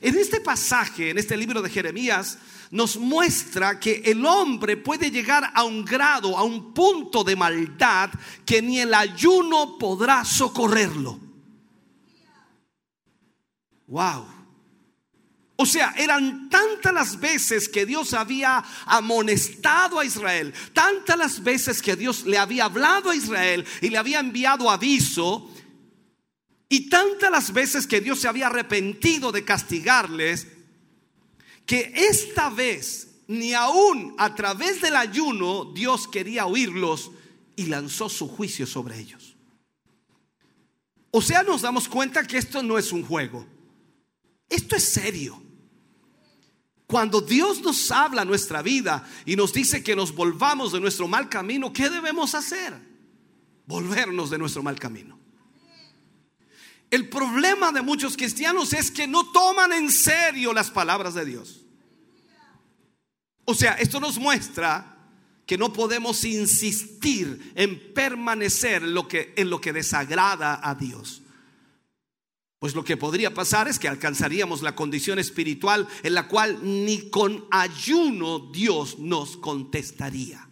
En este pasaje, en este libro de Jeremías, nos muestra que el hombre puede llegar a un grado, a un punto de maldad que ni el ayuno podrá socorrerlo. Wow. O sea, eran tantas las veces que Dios había amonestado a Israel, tantas las veces que Dios le había hablado a Israel y le había enviado aviso, y tantas las veces que Dios se había arrepentido de castigarles, que esta vez, ni aún a través del ayuno, Dios quería oírlos y lanzó su juicio sobre ellos. O sea, nos damos cuenta que esto no es un juego. Esto es serio. Cuando Dios nos habla nuestra vida y nos dice que nos volvamos de nuestro mal camino, ¿qué debemos hacer? Volvernos de nuestro mal camino. El problema de muchos cristianos es que no toman en serio las palabras de Dios. O sea, esto nos muestra que no podemos insistir en permanecer en lo que, en lo que desagrada a Dios. Pues lo que podría pasar es que alcanzaríamos la condición espiritual en la cual ni con ayuno Dios nos contestaría.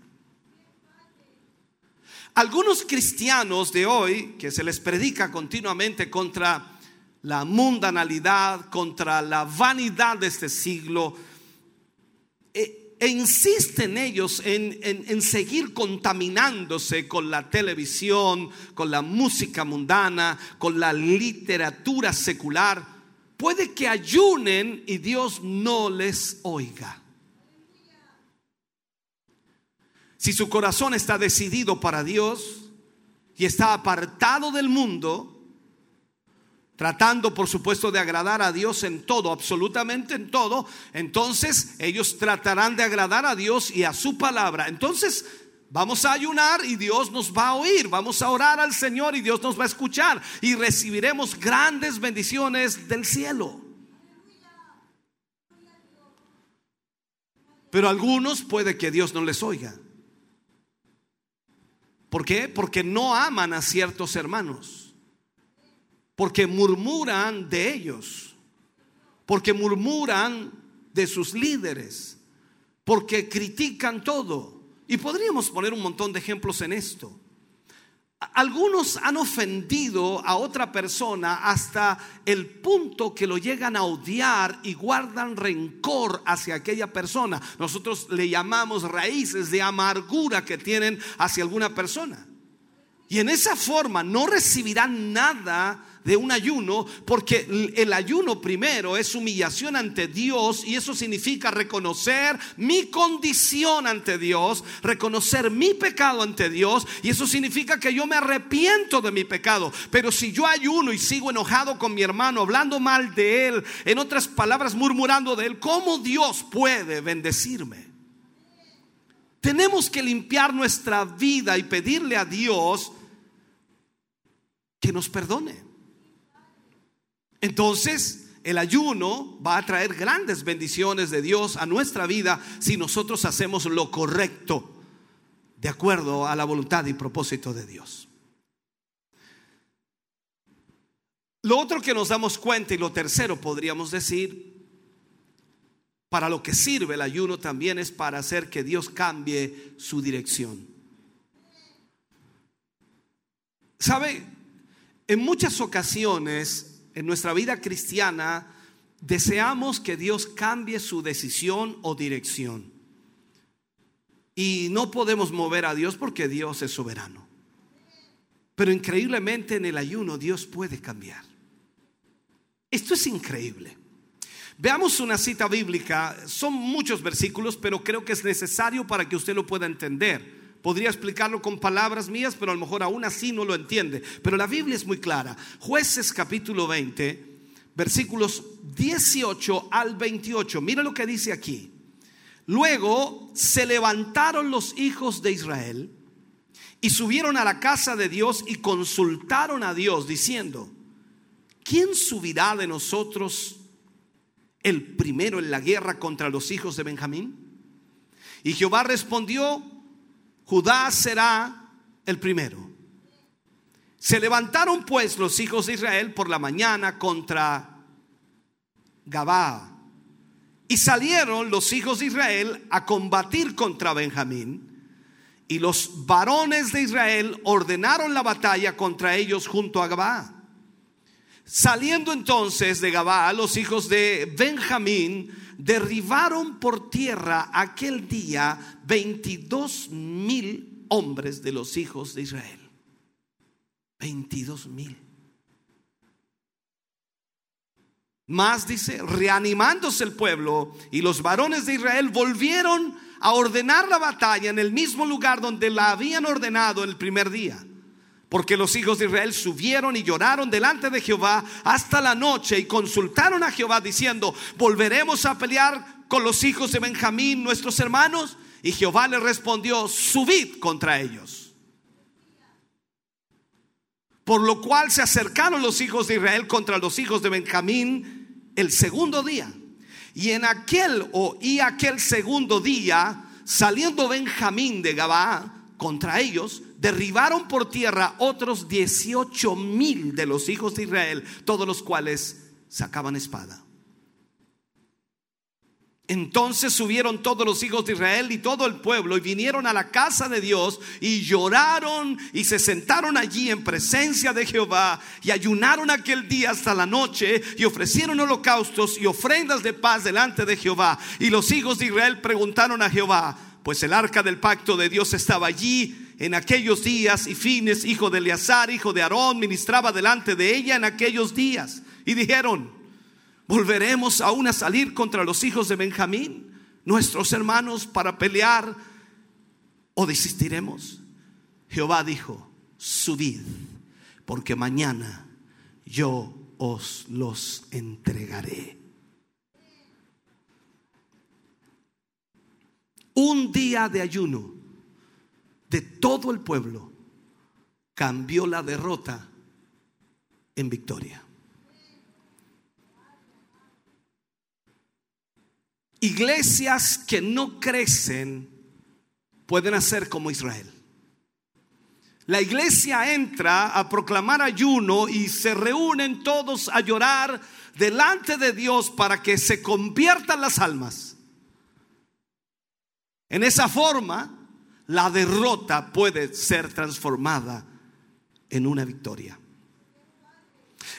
Algunos cristianos de hoy, que se les predica continuamente contra la mundanalidad, contra la vanidad de este siglo, eh, e insisten ellos en, en, seguir contaminándose con la televisión, con la música mundana, con la literatura secular, puede que ayunen y Dios no les oiga. Si su corazón está decidido para Dios y está apartado del mundo, tratando por supuesto de agradar a Dios en todo, absolutamente en todo, entonces ellos tratarán de agradar a Dios y a su palabra. Entonces vamos a ayunar y Dios nos va a oír, vamos a orar al Señor y Dios nos va a escuchar y recibiremos grandes bendiciones del cielo. Pero algunos puede que Dios no les oiga. ¿Por qué? Porque no aman a ciertos hermanos porque murmuran de ellos, porque murmuran de sus líderes, porque critican todo. Y podríamos poner un montón de ejemplos en esto. Algunos han ofendido a otra persona hasta el punto que lo llegan a odiar y guardan rencor hacia aquella persona. Nosotros le llamamos raíces de amargura que tienen hacia alguna persona. Y en esa forma no recibirán nada de un ayuno, porque el ayuno primero es humillación ante Dios y eso significa reconocer mi condición ante Dios, reconocer mi pecado ante Dios y eso significa que yo me arrepiento de mi pecado. Pero si yo ayuno y sigo enojado con mi hermano, hablando mal de él, en otras palabras murmurando de él, ¿cómo Dios puede bendecirme? Tenemos que limpiar nuestra vida y pedirle a Dios que nos perdone. Entonces, el ayuno va a traer grandes bendiciones de Dios a nuestra vida si nosotros hacemos lo correcto de acuerdo a la voluntad y propósito de Dios. Lo otro que nos damos cuenta y lo tercero podríamos decir, para lo que sirve el ayuno también es para hacer que Dios cambie su dirección. ¿Sabe? En muchas ocasiones en nuestra vida cristiana deseamos que Dios cambie su decisión o dirección. Y no podemos mover a Dios porque Dios es soberano. Pero increíblemente en el ayuno Dios puede cambiar. Esto es increíble. Veamos una cita bíblica. Son muchos versículos, pero creo que es necesario para que usted lo pueda entender. Podría explicarlo con palabras mías, pero a lo mejor aún así no lo entiende. Pero la Biblia es muy clara. Jueces capítulo 20, versículos 18 al 28. Mira lo que dice aquí. Luego se levantaron los hijos de Israel y subieron a la casa de Dios y consultaron a Dios diciendo, ¿quién subirá de nosotros el primero en la guerra contra los hijos de Benjamín? Y Jehová respondió, Judá será el primero. Se levantaron pues los hijos de Israel por la mañana contra Gabá. Y salieron los hijos de Israel a combatir contra Benjamín. Y los varones de Israel ordenaron la batalla contra ellos junto a Gabá. Saliendo entonces de Gabá, los hijos de Benjamín derribaron por tierra aquel día 22 mil hombres de los hijos de Israel. 22 mil. Más dice, reanimándose el pueblo y los varones de Israel volvieron a ordenar la batalla en el mismo lugar donde la habían ordenado el primer día. Porque los hijos de Israel subieron y lloraron delante de Jehová hasta la noche y consultaron a Jehová diciendo, ¿volveremos a pelear con los hijos de Benjamín, nuestros hermanos? Y Jehová le respondió, subid contra ellos. Por lo cual se acercaron los hijos de Israel contra los hijos de Benjamín el segundo día. Y en aquel o y aquel segundo día, saliendo Benjamín de Gabá contra ellos, derribaron por tierra otros 18 mil de los hijos de Israel, todos los cuales sacaban espada. Entonces subieron todos los hijos de Israel y todo el pueblo y vinieron a la casa de Dios y lloraron y se sentaron allí en presencia de Jehová y ayunaron aquel día hasta la noche y ofrecieron holocaustos y ofrendas de paz delante de Jehová. Y los hijos de Israel preguntaron a Jehová, pues el arca del pacto de Dios estaba allí en aquellos días y fines, hijo de Eleazar, hijo de Aarón, ministraba delante de ella en aquellos días. Y dijeron, ¿volveremos aún a salir contra los hijos de Benjamín, nuestros hermanos, para pelear o desistiremos? Jehová dijo, subid, porque mañana yo os los entregaré. Un día de ayuno de todo el pueblo cambió la derrota en victoria. Iglesias que no crecen pueden hacer como Israel. La iglesia entra a proclamar ayuno y se reúnen todos a llorar delante de Dios para que se conviertan las almas. En esa forma, la derrota puede ser transformada en una victoria.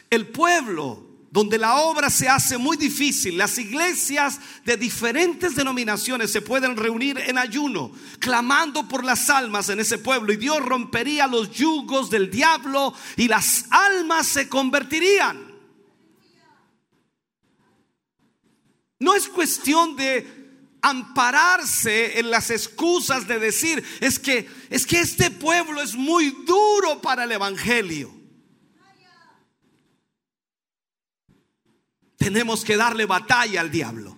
El pueblo donde la obra se hace muy difícil, las iglesias de diferentes denominaciones se pueden reunir en ayuno, clamando por las almas en ese pueblo, y Dios rompería los yugos del diablo y las almas se convertirían. No es cuestión de ampararse en las excusas de decir, es que es que este pueblo es muy duro para el evangelio. Tenemos que darle batalla al diablo.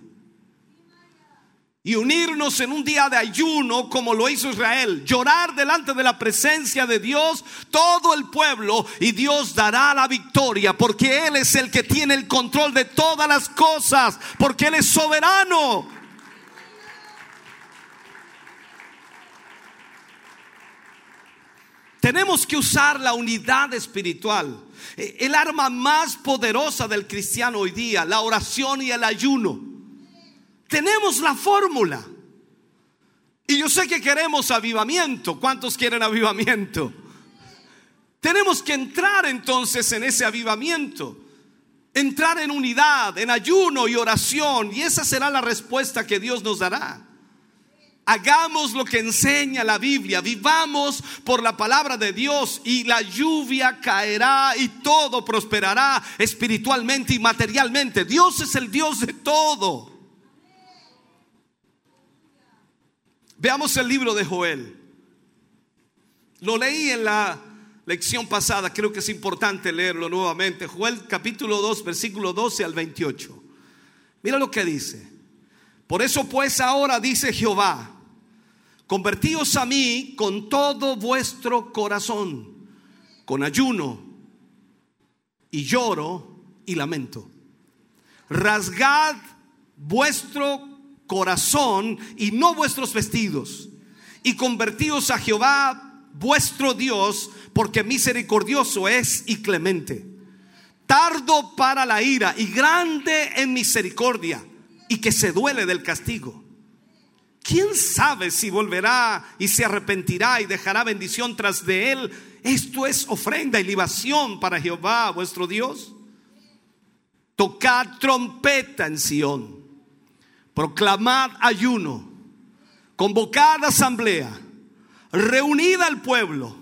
y unirnos en un día de ayuno como lo hizo Israel, llorar delante de la presencia de Dios, todo el pueblo, y Dios dará la victoria, porque Él es el que tiene el control de todas las cosas, porque Él es soberano. Tenemos que usar la unidad espiritual. Eh, El arma más poderosa del cristiano hoy día, la oración y el ayuno. Tenemos la fórmula. Y yo sé que queremos avivamiento. ¿Cuántos quieren avivamiento? Tenemos que entrar entonces en ese avivamiento. Entrar en unidad, en ayuno y oración. Y esa será la respuesta que Dios nos dará. Hagamos lo que enseña la Biblia, vivamos por la palabra de Dios y la lluvia caerá y todo prosperará espiritualmente y materialmente. Dios es el Dios de todo. Veamos el libro de Joel. Lo leí en la lección pasada, creo que es importante leerlo nuevamente. Joel capítulo 2, versículo 12 al 28. Mira lo que dice. Por eso pues ahora dice Jehová, convertíos a mí con todo vuestro corazón, con ayuno y lloro y lamento. Rasgad vuestro corazón y no vuestros vestidos, y convertíos a Jehová vuestro Dios, porque misericordioso es y clemente, tardo para la ira y grande en misericordia, y que se duele del castigo. ¿Quién sabe si volverá y se arrepentirá y dejará bendición tras de él? Esto es ofrenda y libación para Jehová vuestro Dios. Tocad trompeta en Sión, proclamad ayuno, convocad asamblea, reunid al pueblo,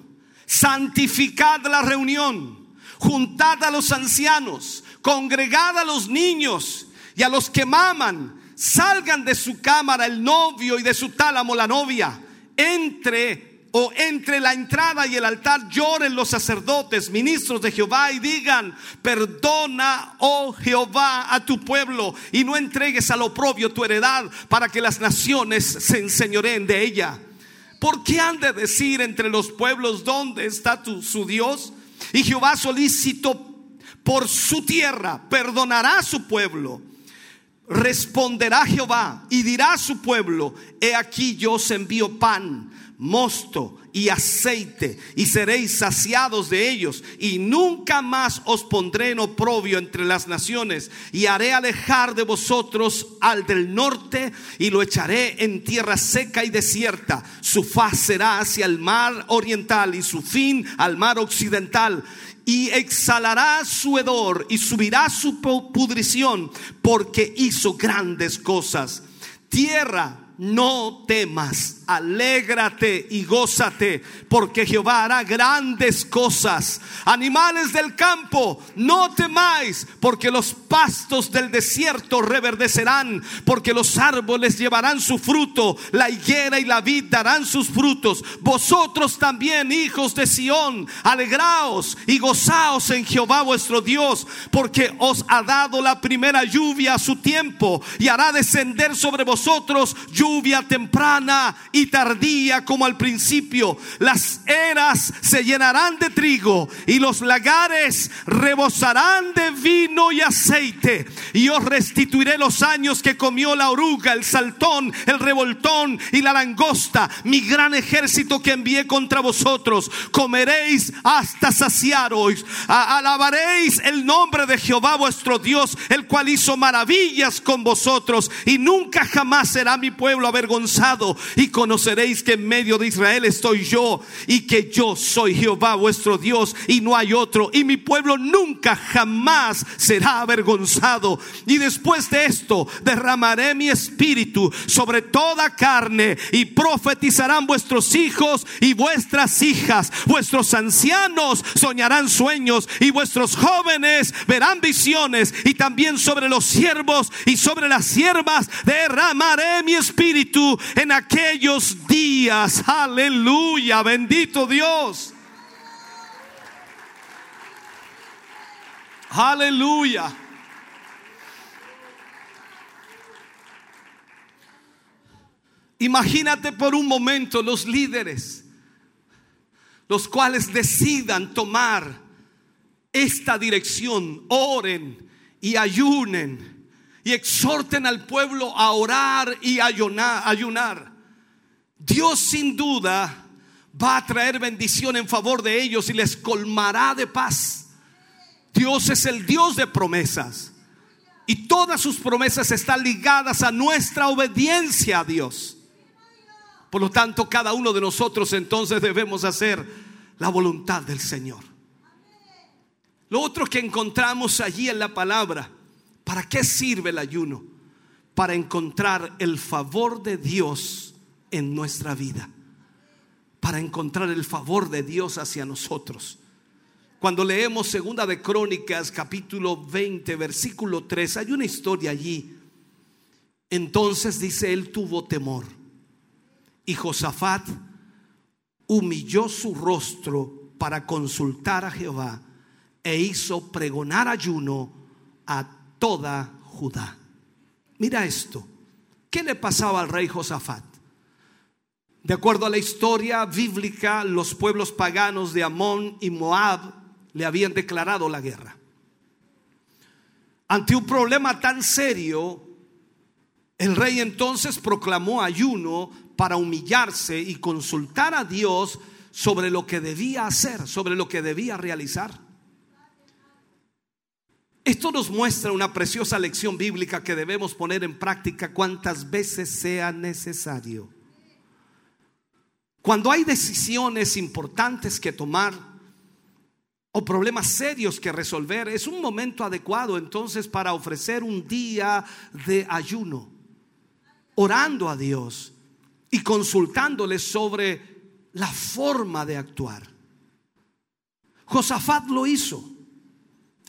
santificad la reunión, juntad a los ancianos, congregad a los niños y a los que maman, salgan de su cámara el novio y de su tálamo la novia, entre o entre la entrada y el altar lloren los sacerdotes, ministros de Jehová y digan, perdona, oh Jehová, a tu pueblo y no entregues al oprobio tu heredad para que las naciones se enseñoreen de ella. ¿Por qué han de decir entre los pueblos dónde está tu, su Dios? Y Jehová solicitó por su tierra, perdonará a su pueblo. Responderá Jehová y dirá a su pueblo, he aquí yo os envío pan, mosto y aceite y seréis saciados de ellos y nunca más os pondré en oprobio entre las naciones y haré alejar de vosotros al del norte y lo echaré en tierra seca y desierta. Su faz será hacia el mar oriental y su fin al mar occidental y exhalará su hedor y subirá su pudrición porque hizo grandes cosas. Tierra, no temas, alégrate y gózate, porque Jehová hará grandes cosas. Animales del campo, no temáis, porque los pastos del desierto reverdecerán, porque los árboles llevarán su fruto, la higuera y la vid darán sus frutos. Vosotros también, hijos de Sión, alegraos y gozaos en Jehová vuestro Dios, porque os ha dado la primera lluvia a su tiempo y hará descender sobre vosotros temprana y tardía como al principio. Las eras se llenarán de trigo y los lagares rebosarán de vino y aceite. Y os restituiré los años que comió la oruga, el saltón, el revoltón y la langosta, mi gran ejército que envié contra vosotros. Comeréis hasta saciaros. Alabaréis el nombre de Jehová vuestro Dios, el cual hizo maravillas con vosotros y nunca jamás será mi pueblo avergonzado y conoceréis que en medio de Israel estoy yo y que yo soy Jehová vuestro Dios y no hay otro y mi pueblo nunca jamás será avergonzado. Y después de esto derramaré mi espíritu sobre toda carne y profetizarán vuestros hijos y vuestras hijas. Vuestros ancianos soñarán sueños y vuestros jóvenes verán visiones. Y también sobre los siervos y sobre las siervas derramaré mi espíritu en aquellos días. Aleluya, bendito Dios. Aleluya. Imagínate por un momento los líderes, los cuales decidan tomar esta dirección, oren y ayunen y exhorten al pueblo a orar y ayunar. Dios sin duda va a traer bendición en favor de ellos y les colmará de paz. Dios es el Dios de promesas. Y todas sus promesas están ligadas a nuestra obediencia a Dios. Por lo tanto, cada uno de nosotros entonces debemos hacer la voluntad del Señor. Lo otro que encontramos allí en la palabra, ¿para qué sirve el ayuno? Para encontrar el favor de Dios en nuestra vida. Para encontrar el favor de Dios hacia nosotros. Cuando leemos Segunda de Crónicas, capítulo 20, versículo 3, hay una historia allí. Entonces dice, él tuvo temor. Y Josafat humilló su rostro para consultar a Jehová e hizo pregonar ayuno a toda Judá. Mira esto. ¿Qué le pasaba al rey Josafat? De acuerdo a la historia bíblica, los pueblos paganos de Amón y Moab le habían declarado la guerra. Ante un problema tan serio, el rey entonces proclamó ayuno para humillarse y consultar a Dios sobre lo que debía hacer, sobre lo que debía realizar. Esto nos muestra una preciosa lección bíblica que debemos poner en práctica cuantas veces sea necesario. Cuando hay decisiones importantes que tomar o problemas serios que resolver, es un momento adecuado entonces para ofrecer un día de ayuno, orando a Dios y consultándole sobre la forma de actuar. Josafat lo hizo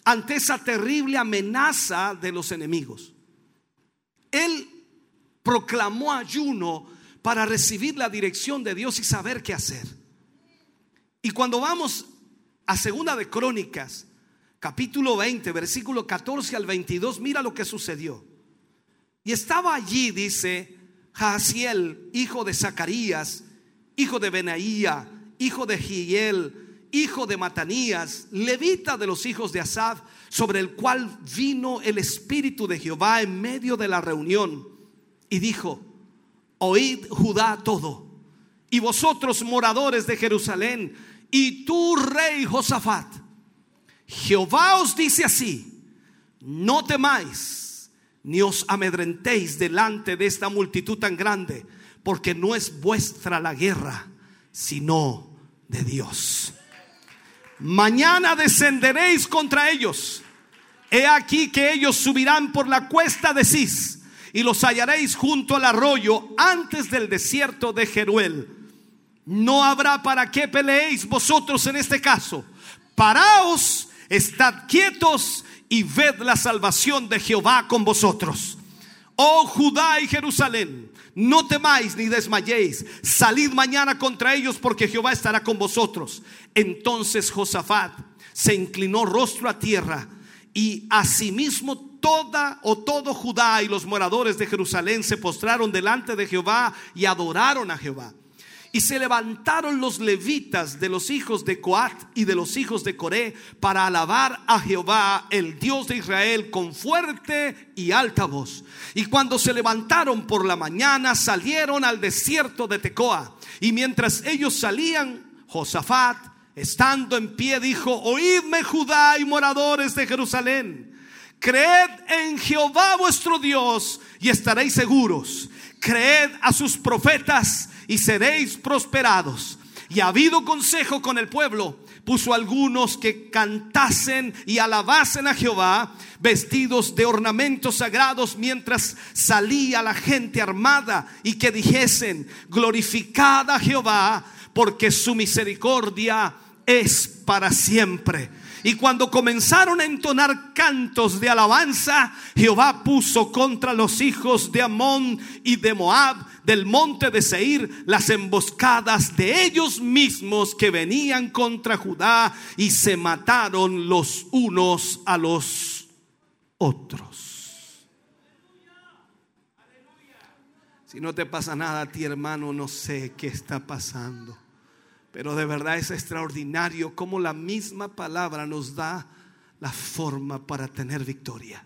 ante esa terrible amenaza de los enemigos. Él proclamó ayuno para recibir la dirección de Dios y saber qué hacer. Y cuando vamos a Segunda de Crónicas, capítulo 20, versículo 14 al 22, mira lo que sucedió. Y estaba allí, dice, Jaasiel, hijo de Zacarías, hijo de Benaía, hijo de Giel, hijo de Matanías, levita de los hijos de Asaf, sobre el cual vino el Espíritu de Jehová en medio de la reunión, y dijo, oíd Judá todo, y vosotros moradores de Jerusalén, y tú rey Josafat, Jehová os dice así, no temáis, ni os amedrentéis delante de esta multitud tan grande, porque no es vuestra la guerra, sino de Dios. Mañana descenderéis contra ellos. He aquí que ellos subirán por la cuesta de Cis y los hallaréis junto al arroyo antes del desierto de Jeruel. No habrá para qué peleéis vosotros en este caso. Paraos, estad quietos y ved la salvación de Jehová con vosotros. Oh Judá y Jerusalén, no temáis ni desmayéis. Salid mañana contra ellos porque Jehová estará con vosotros. Entonces Josafat se inclinó rostro a tierra y asimismo toda o todo Judá y los moradores de Jerusalén se postraron delante de Jehová y adoraron a Jehová. Y se levantaron los levitas de los hijos de Coat y de los hijos de Coré para alabar a Jehová, el Dios de Israel, con fuerte y alta voz. Y cuando se levantaron por la mañana, salieron al desierto de Tecoa. Y mientras ellos salían, Josafat, estando en pie, dijo, oídme Judá y moradores de Jerusalén. Creed en Jehová vuestro Dios y estaréis seguros. Creed a sus profetas y seréis prosperados. Y ha habido consejo con el pueblo, puso algunos que cantasen y alabasen a Jehová, vestidos de ornamentos sagrados, mientras salía la gente armada, y que dijesen, glorificad a Jehová, porque su misericordia es para siempre. Y cuando comenzaron a entonar cantos de alabanza, Jehová puso contra los hijos de Amón y de Moab del monte de Seir las emboscadas de ellos mismos que venían contra Judá y se mataron los unos a los otros. Si no te pasa nada a ti, hermano, no sé qué está pasando. Pero de verdad es extraordinario cómo la misma palabra nos da la forma para tener victoria.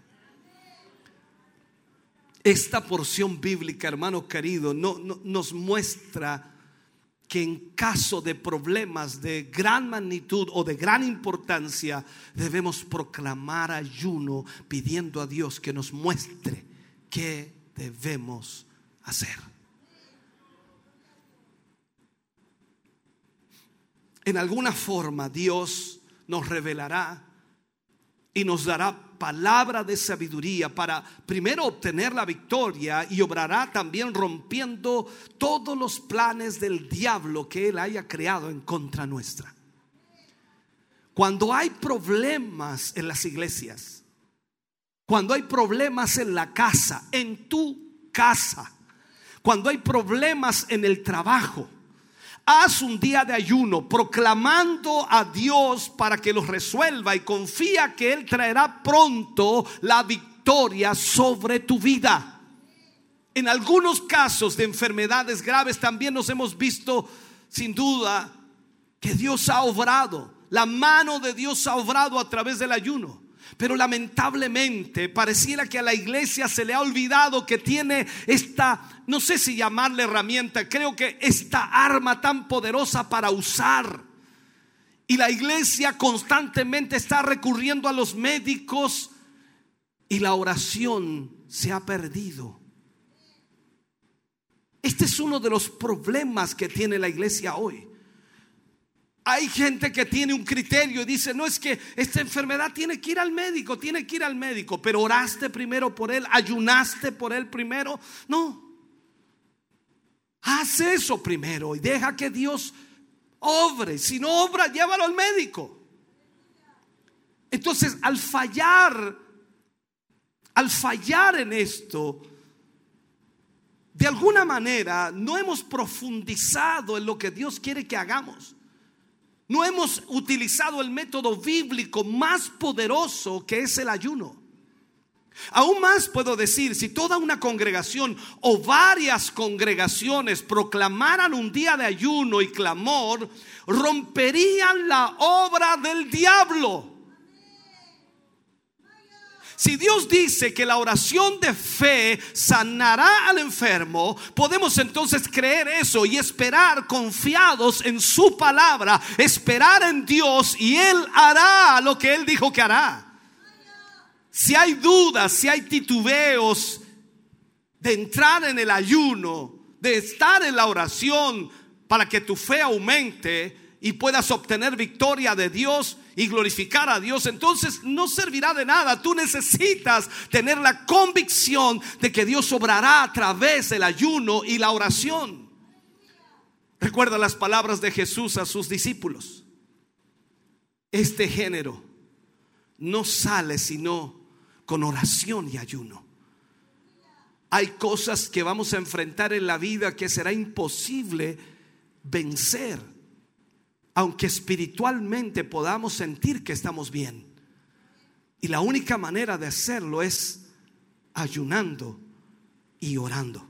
Esta porción bíblica, hermano querido, no, no- nos muestra que en caso de problemas de gran magnitud o de gran importancia, debemos proclamar ayuno pidiendo a Dios que nos muestre qué debemos hacer. En alguna forma Dios nos revelará y nos dará palabra de sabiduría para primero obtener la victoria y obrará también rompiendo todos los planes del diablo que él haya creado en contra nuestra. Cuando hay problemas en las iglesias, cuando hay problemas en la casa, en tu casa, cuando hay problemas en el trabajo, Haz un día de ayuno proclamando a Dios para que los resuelva y confía que Él traerá pronto la victoria sobre tu vida. En algunos casos de enfermedades graves también nos hemos visto sin duda que Dios ha obrado. La mano de Dios ha obrado a través del ayuno. Pero lamentablemente pareciera que a la iglesia se le ha olvidado que tiene esta, no sé si llamarle herramienta, creo que esta arma tan poderosa para usar. Y la iglesia constantemente está recurriendo a los médicos y la oración se ha perdido. Este es uno de los problemas que tiene la iglesia hoy. Hay gente que tiene un criterio y dice, no es que esta enfermedad tiene que ir al médico, tiene que ir al médico, pero oraste primero por él, ayunaste por él primero. No. Haz eso primero y deja que Dios obre. Si no obra, llévalo al médico. Entonces, al fallar, al fallar en esto, de alguna manera no hemos profundizado en lo que Dios quiere que hagamos. No hemos utilizado el método bíblico más poderoso que es el ayuno. Aún más puedo decir, si toda una congregación o varias congregaciones proclamaran un día de ayuno y clamor, romperían la obra del diablo. Si Dios dice que la oración de fe sanará al enfermo, podemos entonces creer eso y esperar confiados en su palabra, esperar en Dios y Él hará lo que Él dijo que hará. Si hay dudas, si hay titubeos de entrar en el ayuno, de estar en la oración para que tu fe aumente y puedas obtener victoria de Dios y glorificar a Dios, entonces no servirá de nada. Tú necesitas tener la convicción de que Dios obrará a través del ayuno y la oración. Recuerda las palabras de Jesús a sus discípulos. Este género no sale sino con oración y ayuno. Hay cosas que vamos a enfrentar en la vida que será imposible vencer, aunque espiritualmente podamos sentir que estamos bien. Y la única manera de hacerlo es ayunando y orando.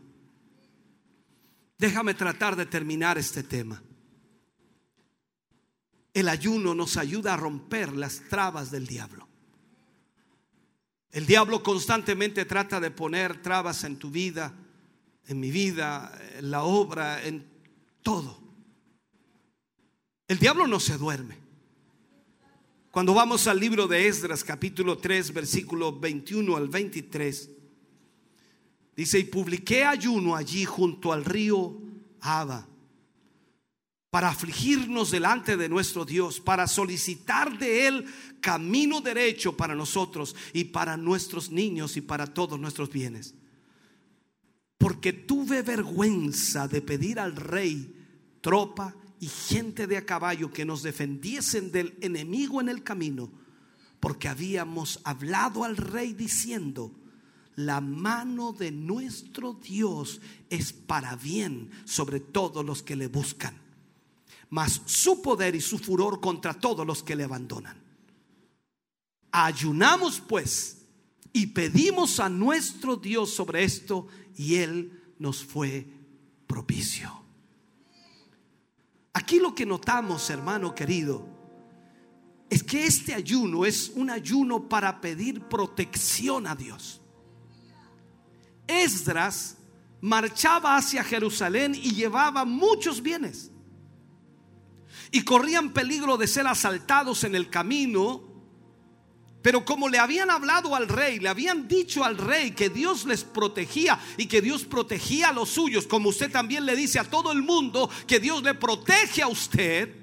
Déjame tratar de terminar este tema. El ayuno nos ayuda a romper las trabas del diablo. El diablo constantemente trata de poner trabas en tu vida, en mi vida, en la obra, en todo. El diablo no se duerme. Cuando vamos al libro de Esdras, capítulo 3, versículo 21 al 23, dice, y publiqué ayuno allí junto al río Aba para afligirnos delante de nuestro Dios, para solicitar de Él camino derecho para nosotros y para nuestros niños y para todos nuestros bienes. Porque tuve vergüenza de pedir al rey tropa y gente de a caballo que nos defendiesen del enemigo en el camino, porque habíamos hablado al rey diciendo, la mano de nuestro Dios es para bien sobre todos los que le buscan mas su poder y su furor contra todos los que le abandonan. Ayunamos pues y pedimos a nuestro Dios sobre esto y Él nos fue propicio. Aquí lo que notamos, hermano querido, es que este ayuno es un ayuno para pedir protección a Dios. Esdras marchaba hacia Jerusalén y llevaba muchos bienes. Y corrían peligro de ser asaltados en el camino pero como le habían hablado al rey, le habían dicho al rey que Dios les protegía y que Dios protegía a los suyos, como usted también le dice a todo el mundo que Dios le protege a usted,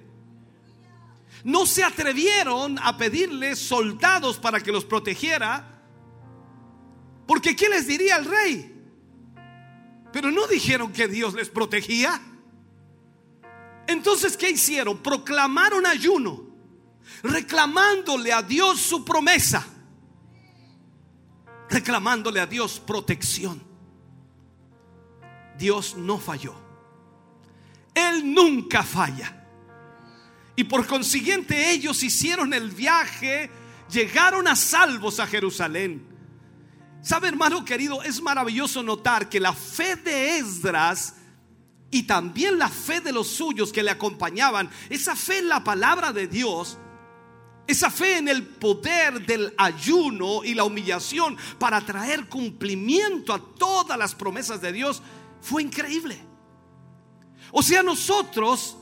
no se atrevieron a pedirle soldados para que los protegiera, porque ¿qué les diría el rey? Pero no dijeron que Dios les protegía. Entonces, ¿qué hicieron? Proclamaron ayuno reclamándole a Dios su promesa, reclamándole a Dios protección. Dios no falló. Él nunca falla. Y por consiguiente ellos hicieron el viaje, llegaron a salvos a Jerusalén. ¿Sabe hermano querido? Es maravilloso notar que la fe de Esdras y también la fe de los suyos que le acompañaban, esa fe en la palabra de Dios, esa fe en el poder del ayuno y la humillación para traer cumplimiento a todas las promesas de Dios fue increíble. O sea, nosotros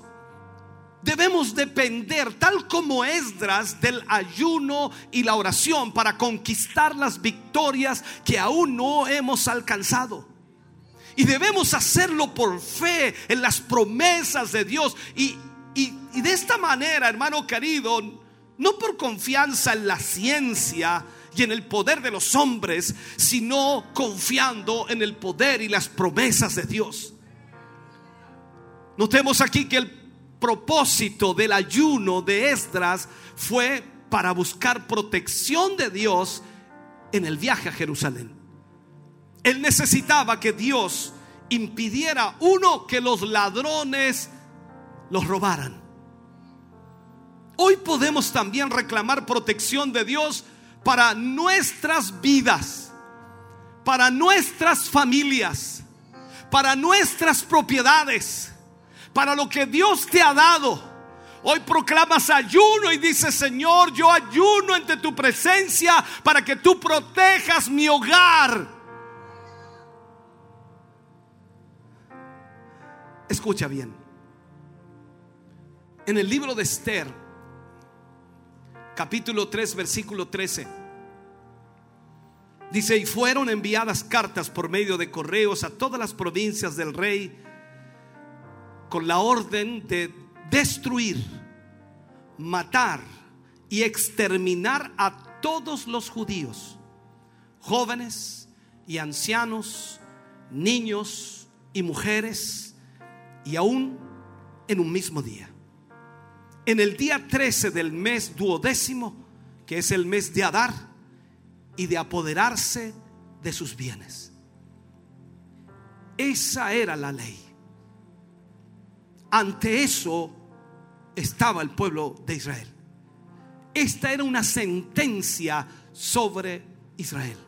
debemos depender, tal como Esdras, del ayuno y la oración para conquistar las victorias que aún no hemos alcanzado. Y debemos hacerlo por fe en las promesas de Dios. Y, y, y de esta manera, hermano querido, no por confianza en la ciencia y en el poder de los hombres, sino confiando en el poder y las promesas de Dios. Notemos aquí que el propósito del ayuno de Esdras fue para buscar protección de Dios en el viaje a Jerusalén. Él necesitaba que Dios impidiera, uno, que los ladrones los robaran. Hoy podemos también reclamar protección de Dios para nuestras vidas, para nuestras familias, para nuestras propiedades, para lo que Dios te ha dado. Hoy proclamas ayuno y dices, Señor, yo ayuno ante tu presencia para que tú protejas mi hogar. Escucha bien. En el libro de Esther, capítulo 3, versículo 13. Dice, y fueron enviadas cartas por medio de correos a todas las provincias del rey con la orden de destruir, matar y exterminar a todos los judíos, jóvenes y ancianos, niños y mujeres, y aún en un mismo día en el día 13 del mes duodécimo, que es el mes de Adar, y de apoderarse de sus bienes. Esa era la ley. Ante eso estaba el pueblo de Israel. Esta era una sentencia sobre Israel.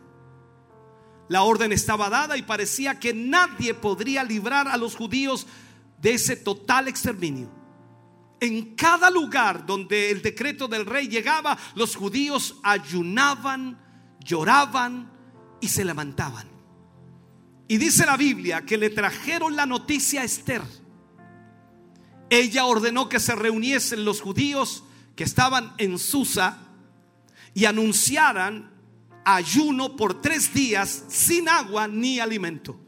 La orden estaba dada y parecía que nadie podría librar a los judíos de ese total exterminio. En cada lugar donde el decreto del rey llegaba, los judíos ayunaban, lloraban y se levantaban. Y dice la Biblia que le trajeron la noticia a Esther. Ella ordenó que se reuniesen los judíos que estaban en Susa y anunciaran ayuno por tres días sin agua ni alimento.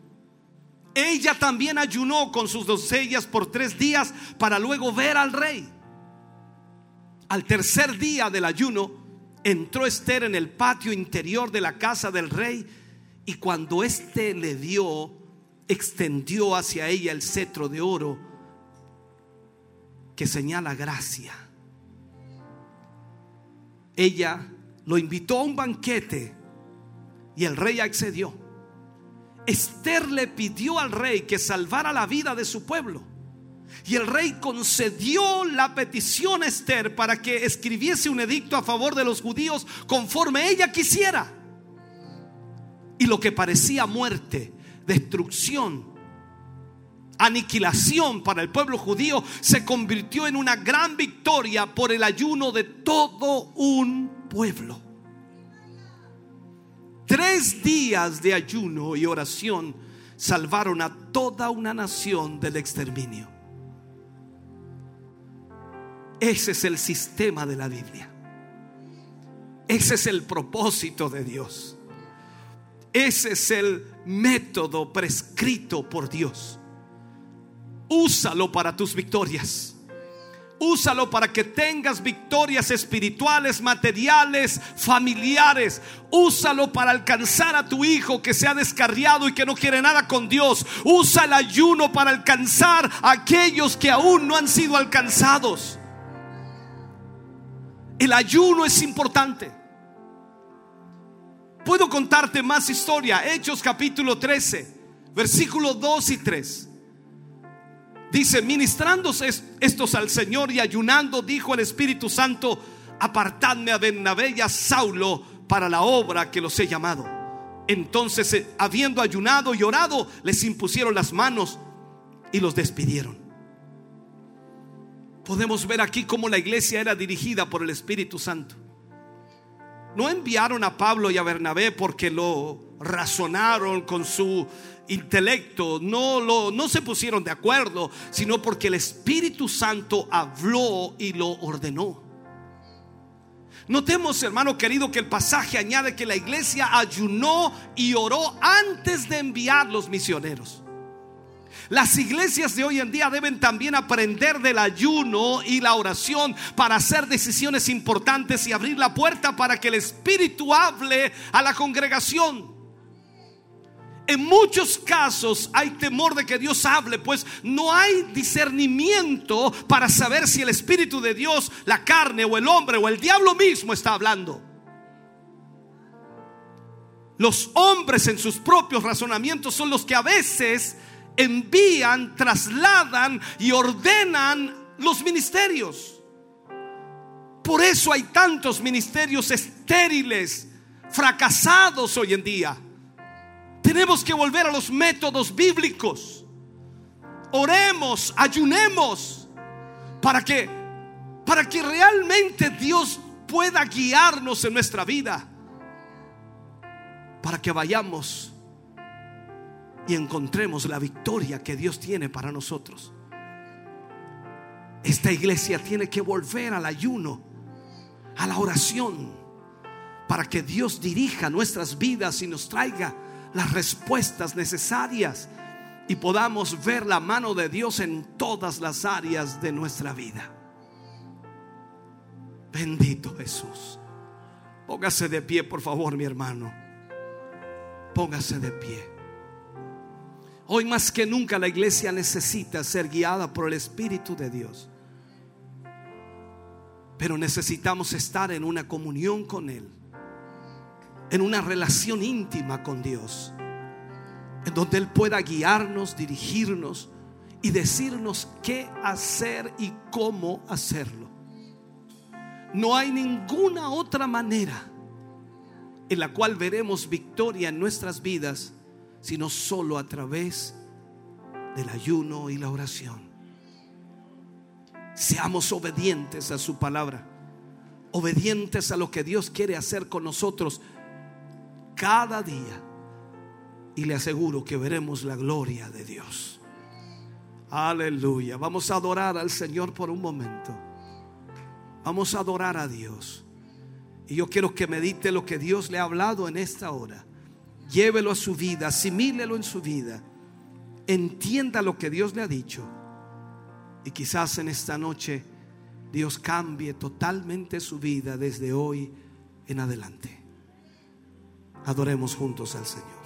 Ella también ayunó con sus doncellas por tres días para luego ver al rey. Al tercer día del ayuno, entró Esther en el patio interior de la casa del rey y cuando éste le dio, extendió hacia ella el cetro de oro que señala gracia. Ella lo invitó a un banquete y el rey accedió. Esther le pidió al rey que salvara la vida de su pueblo. Y el rey concedió la petición a Esther para que escribiese un edicto a favor de los judíos conforme ella quisiera. Y lo que parecía muerte, destrucción, aniquilación para el pueblo judío, se convirtió en una gran victoria por el ayuno de todo un pueblo. Tres días de ayuno y oración salvaron a toda una nación del exterminio. Ese es el sistema de la Biblia. Ese es el propósito de Dios. Ese es el método prescrito por Dios. Úsalo para tus victorias. Úsalo para que tengas victorias espirituales, materiales, familiares. Úsalo para alcanzar a tu hijo que se ha descarriado y que no quiere nada con Dios. Usa el ayuno para alcanzar a aquellos que aún no han sido alcanzados. El ayuno es importante. Puedo contarte más historia. Hechos capítulo 13, versículos 2 y 3. Dice, ministrándose estos al Señor y ayunando, dijo el Espíritu Santo, apartadme a Bernabé y a Saulo para la obra que los he llamado. Entonces, eh, habiendo ayunado y orado, les impusieron las manos y los despidieron. Podemos ver aquí cómo la iglesia era dirigida por el Espíritu Santo. No enviaron a Pablo y a Bernabé porque lo razonaron con su intelecto, no, lo, no se pusieron de acuerdo, sino porque el Espíritu Santo habló y lo ordenó. Notemos, hermano querido, que el pasaje añade que la iglesia ayunó y oró antes de enviar los misioneros. Las iglesias de hoy en día deben también aprender del ayuno y la oración para hacer decisiones importantes y abrir la puerta para que el Espíritu hable a la congregación. En muchos casos hay temor de que Dios hable, pues no hay discernimiento para saber si el Espíritu de Dios, la carne o el hombre o el diablo mismo está hablando. Los hombres en sus propios razonamientos son los que a veces envían, trasladan y ordenan los ministerios. Por eso hay tantos ministerios estériles, fracasados hoy en día. Tenemos que volver a los métodos bíblicos. Oremos, ayunemos para que para que realmente Dios pueda guiarnos en nuestra vida. Para que vayamos y encontremos la victoria que Dios tiene para nosotros. Esta iglesia tiene que volver al ayuno, a la oración, para que Dios dirija nuestras vidas y nos traiga las respuestas necesarias y podamos ver la mano de Dios en todas las áreas de nuestra vida. Bendito Jesús. Póngase de pie, por favor, mi hermano. Póngase de pie. Hoy más que nunca la iglesia necesita ser guiada por el Espíritu de Dios. Pero necesitamos estar en una comunión con Él, en una relación íntima con Dios, en donde Él pueda guiarnos, dirigirnos y decirnos qué hacer y cómo hacerlo. No hay ninguna otra manera en la cual veremos victoria en nuestras vidas sino solo a través del ayuno y la oración. Seamos obedientes a su palabra, obedientes a lo que Dios quiere hacer con nosotros cada día. Y le aseguro que veremos la gloria de Dios. Aleluya. Vamos a adorar al Señor por un momento. Vamos a adorar a Dios. Y yo quiero que medite lo que Dios le ha hablado en esta hora llévelo a su vida, asimílelo en su vida, entienda lo que Dios le ha dicho. Y quizás en esta noche Dios cambie totalmente su vida desde hoy en adelante. Adoremos juntos al Señor.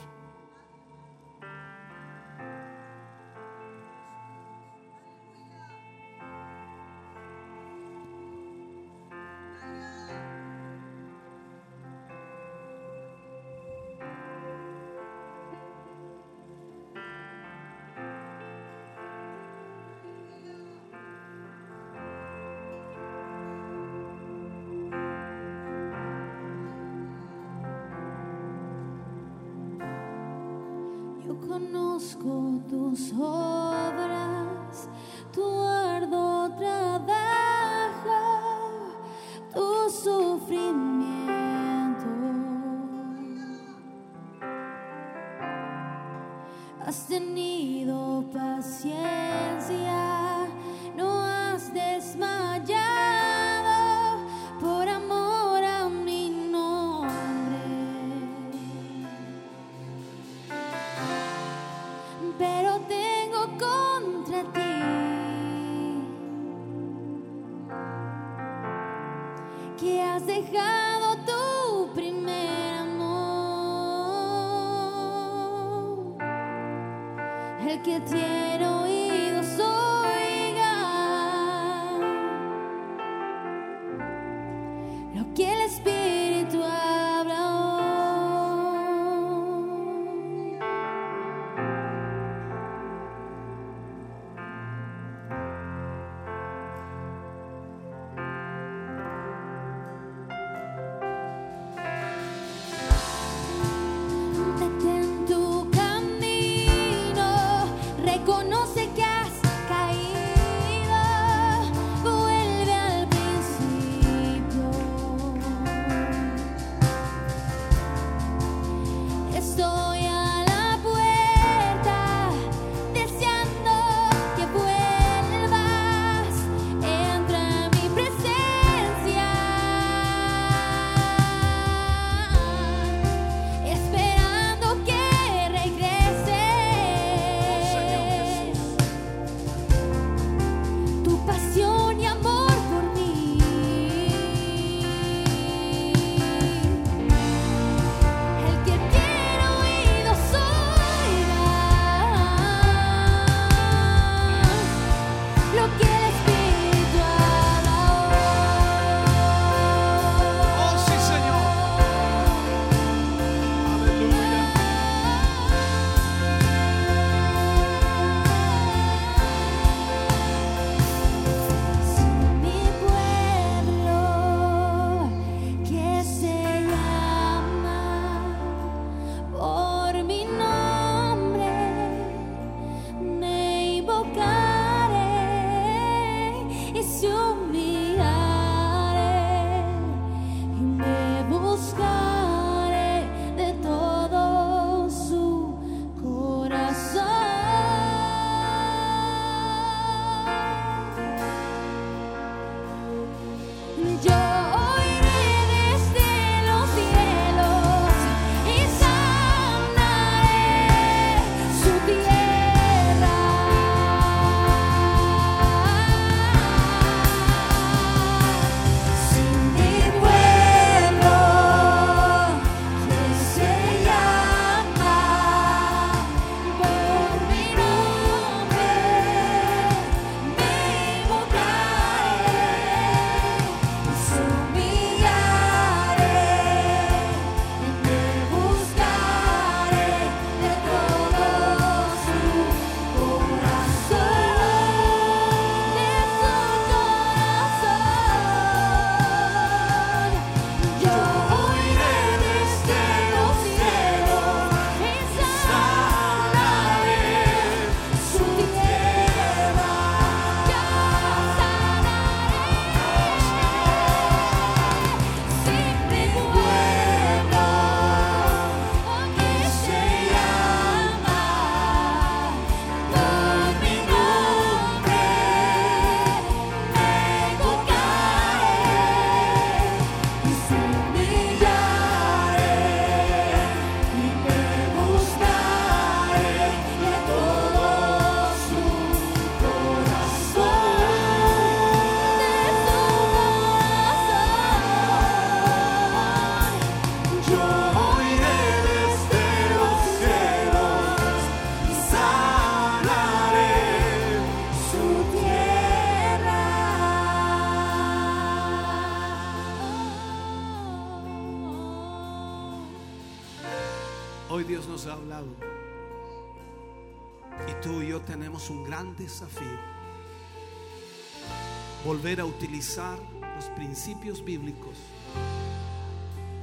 Volver a utilizar los principios bíblicos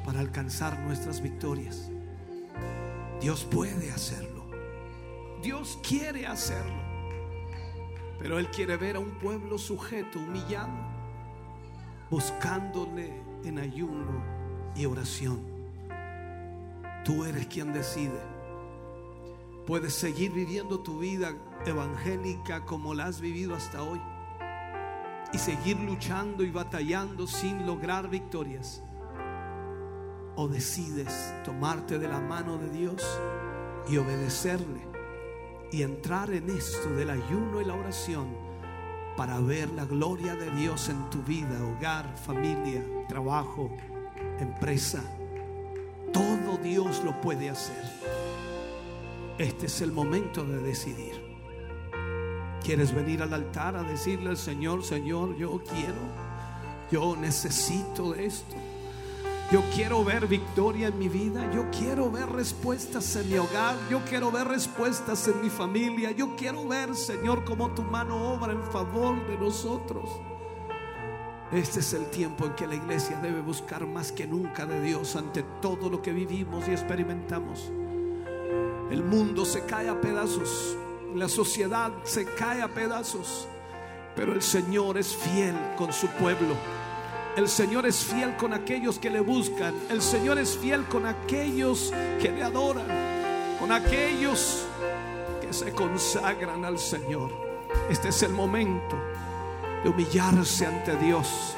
para alcanzar nuestras victorias. Dios puede hacerlo. Dios quiere hacerlo. Pero Él quiere ver a un pueblo sujeto, humillado, buscándole en ayuno y oración. Tú eres quien decide. Puedes seguir viviendo tu vida evangélica como la has vivido hasta hoy y seguir luchando y batallando sin lograr victorias. O decides tomarte de la mano de Dios y obedecerle y entrar en esto del ayuno y la oración para ver la gloria de Dios en tu vida, hogar, familia, trabajo, empresa. Todo Dios lo puede hacer. Este es el momento de decidir. ¿Quieres venir al altar a decirle al Señor, Señor, yo quiero, yo necesito esto? Yo quiero ver victoria en mi vida. Yo quiero ver respuestas en mi hogar. Yo quiero ver respuestas en mi familia. Yo quiero ver, Señor, cómo tu mano obra en favor de nosotros. Este es el tiempo en que la iglesia debe buscar más que nunca de Dios ante todo lo que vivimos y experimentamos. El mundo se cae a pedazos. La sociedad se cae a pedazos. Pero el Señor es fiel con su pueblo. El Señor es fiel con aquellos que le buscan. El Señor es fiel con aquellos que le adoran. Con aquellos que se consagran al Señor. Este es el momento de humillarse ante Dios.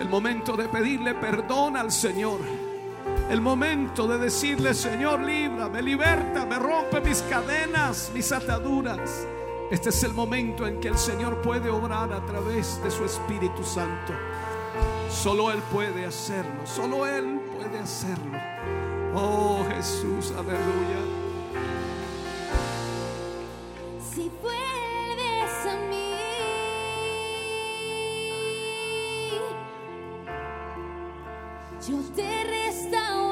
El momento de pedirle perdón al Señor. El momento de decirle, Señor, líbrame, liberta, me rompe mis cadenas, mis ataduras. Este es el momento en que el Señor puede obrar a través de su Espíritu Santo. Solo Él puede hacerlo, solo Él puede hacerlo. Oh Jesús, aleluya. Si vuelves yo te restauraré.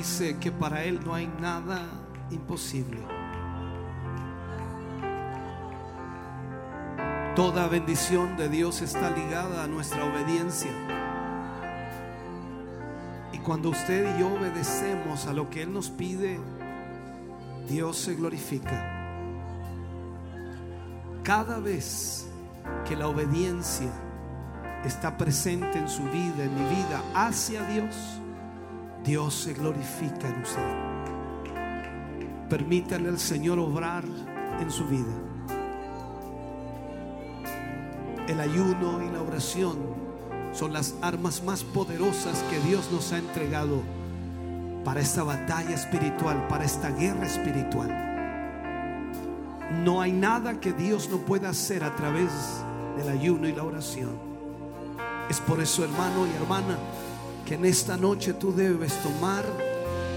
Dice que para Él no hay nada imposible. Toda bendición de Dios está ligada a nuestra obediencia. Y cuando usted y yo obedecemos a lo que Él nos pide, Dios se glorifica. Cada vez que la obediencia está presente en su vida, en mi vida, hacia Dios, Dios se glorifica en usted. Permítale al Señor obrar en su vida. El ayuno y la oración son las armas más poderosas que Dios nos ha entregado para esta batalla espiritual, para esta guerra espiritual. No hay nada que Dios no pueda hacer a través del ayuno y la oración. Es por eso, hermano y hermana, que en esta noche tú debes tomar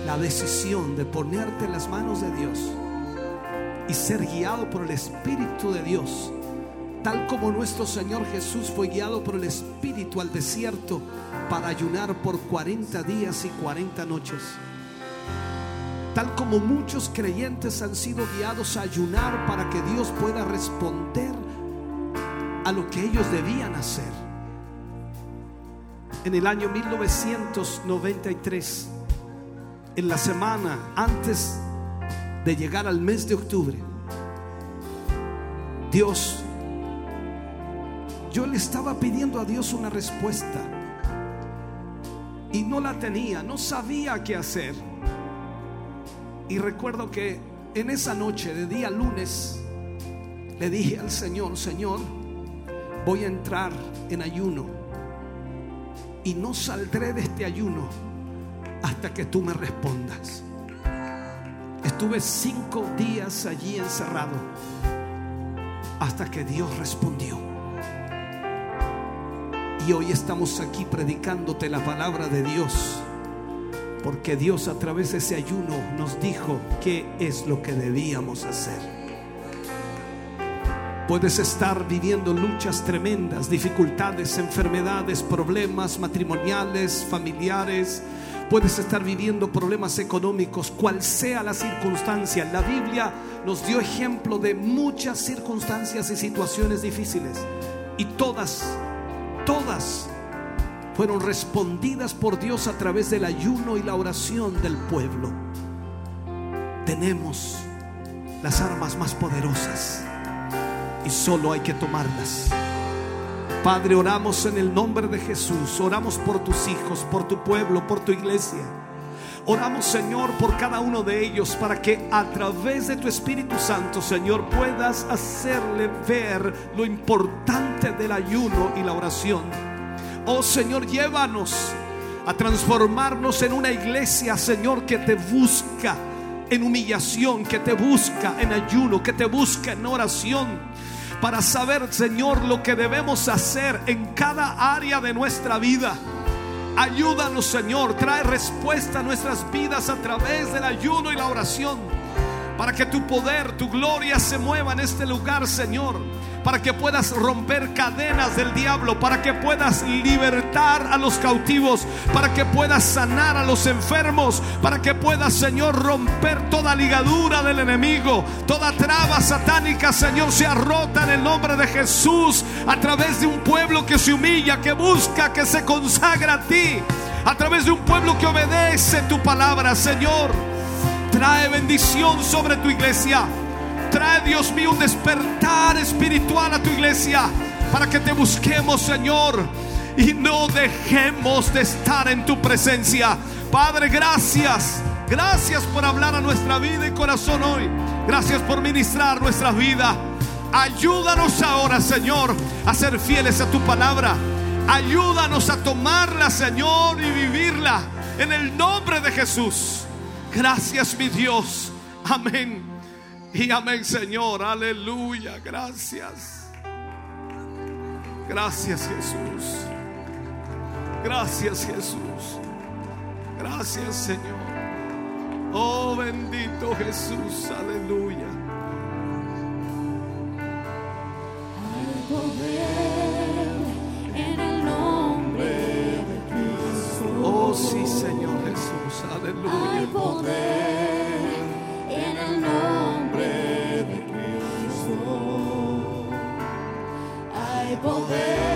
la decisión de ponerte en las manos de Dios y ser guiado por el Espíritu de Dios, tal como nuestro Señor Jesús fue guiado por el Espíritu al desierto para ayunar por 40 días y 40 noches. Tal como muchos creyentes han sido guiados a ayunar para que Dios pueda responder a lo que ellos debían hacer. En el año 1993, en la semana antes de llegar al mes de octubre, Dios, yo le estaba pidiendo a Dios una respuesta y no la tenía, no sabía qué hacer. Y recuerdo que en esa noche de día lunes le dije al Señor, Señor, voy a entrar en ayuno y no saldré de este ayuno hasta que tú me respondas. Estuve cinco días allí encerrado hasta que Dios respondió. Y hoy estamos aquí predicándote la palabra de Dios. Porque Dios a través de ese ayuno nos dijo qué es lo que debíamos hacer. Puedes estar viviendo luchas tremendas, dificultades, enfermedades, problemas matrimoniales, familiares. Puedes estar viviendo problemas económicos, cual sea la circunstancia. La Biblia nos dio ejemplo de muchas circunstancias y situaciones difíciles. Y todas, todas fueron respondidas por Dios a través del ayuno y la oración del pueblo. Tenemos las armas más poderosas y solo hay que tomarlas. Padre, oramos en el nombre de Jesús, oramos por tus hijos, por tu pueblo, por tu iglesia. Oramos, Señor, por cada uno de ellos para que a través de tu Espíritu Santo, Señor, puedas hacerle ver lo importante del ayuno y la oración. Oh Señor, llévanos a transformarnos en una iglesia, Señor, que te busca en humillación, que te busca en ayuno, que te busca en oración. Para saber, Señor, lo que debemos hacer en cada área de nuestra vida. Ayúdanos, Señor, trae respuesta a nuestras vidas a través del ayuno y la oración. Para que tu poder, tu gloria se mueva en este lugar, Señor para que puedas romper cadenas del diablo, para que puedas libertar a los cautivos, para que puedas sanar a los enfermos, para que puedas, Señor, romper toda ligadura del enemigo, toda traba satánica, Señor, sea rota en el nombre de Jesús, a través de un pueblo que se humilla, que busca, que se consagra a ti, a través de un pueblo que obedece tu palabra, Señor. Trae bendición sobre tu iglesia. Trae, Dios mío, un despertar espiritual a tu iglesia para que te busquemos, Señor, y no dejemos de estar en tu presencia. Padre, gracias. Gracias por hablar a nuestra vida y corazón hoy. Gracias por ministrar nuestra vida. Ayúdanos ahora, Señor, a ser fieles a tu palabra. Ayúdanos a tomarla, Señor, y vivirla en el nombre de Jesús. Gracias, mi Dios. Amén. Y amén, Señor. Aleluya. Gracias. Gracias, Jesús. Gracias, Jesús. Gracias, Señor. Oh, bendito Jesús. Aleluya. en el nombre de Cristo. Oh, sí, Señor hay poder en el nombre de Cristo. Hay poder.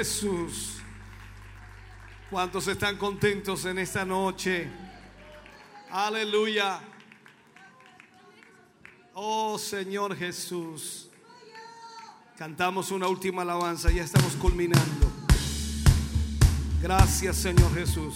Jesús. ¿Cuántos están contentos en esta noche? Aleluya. Oh Señor Jesús. Cantamos una última alabanza, ya estamos culminando. Gracias Señor Jesús.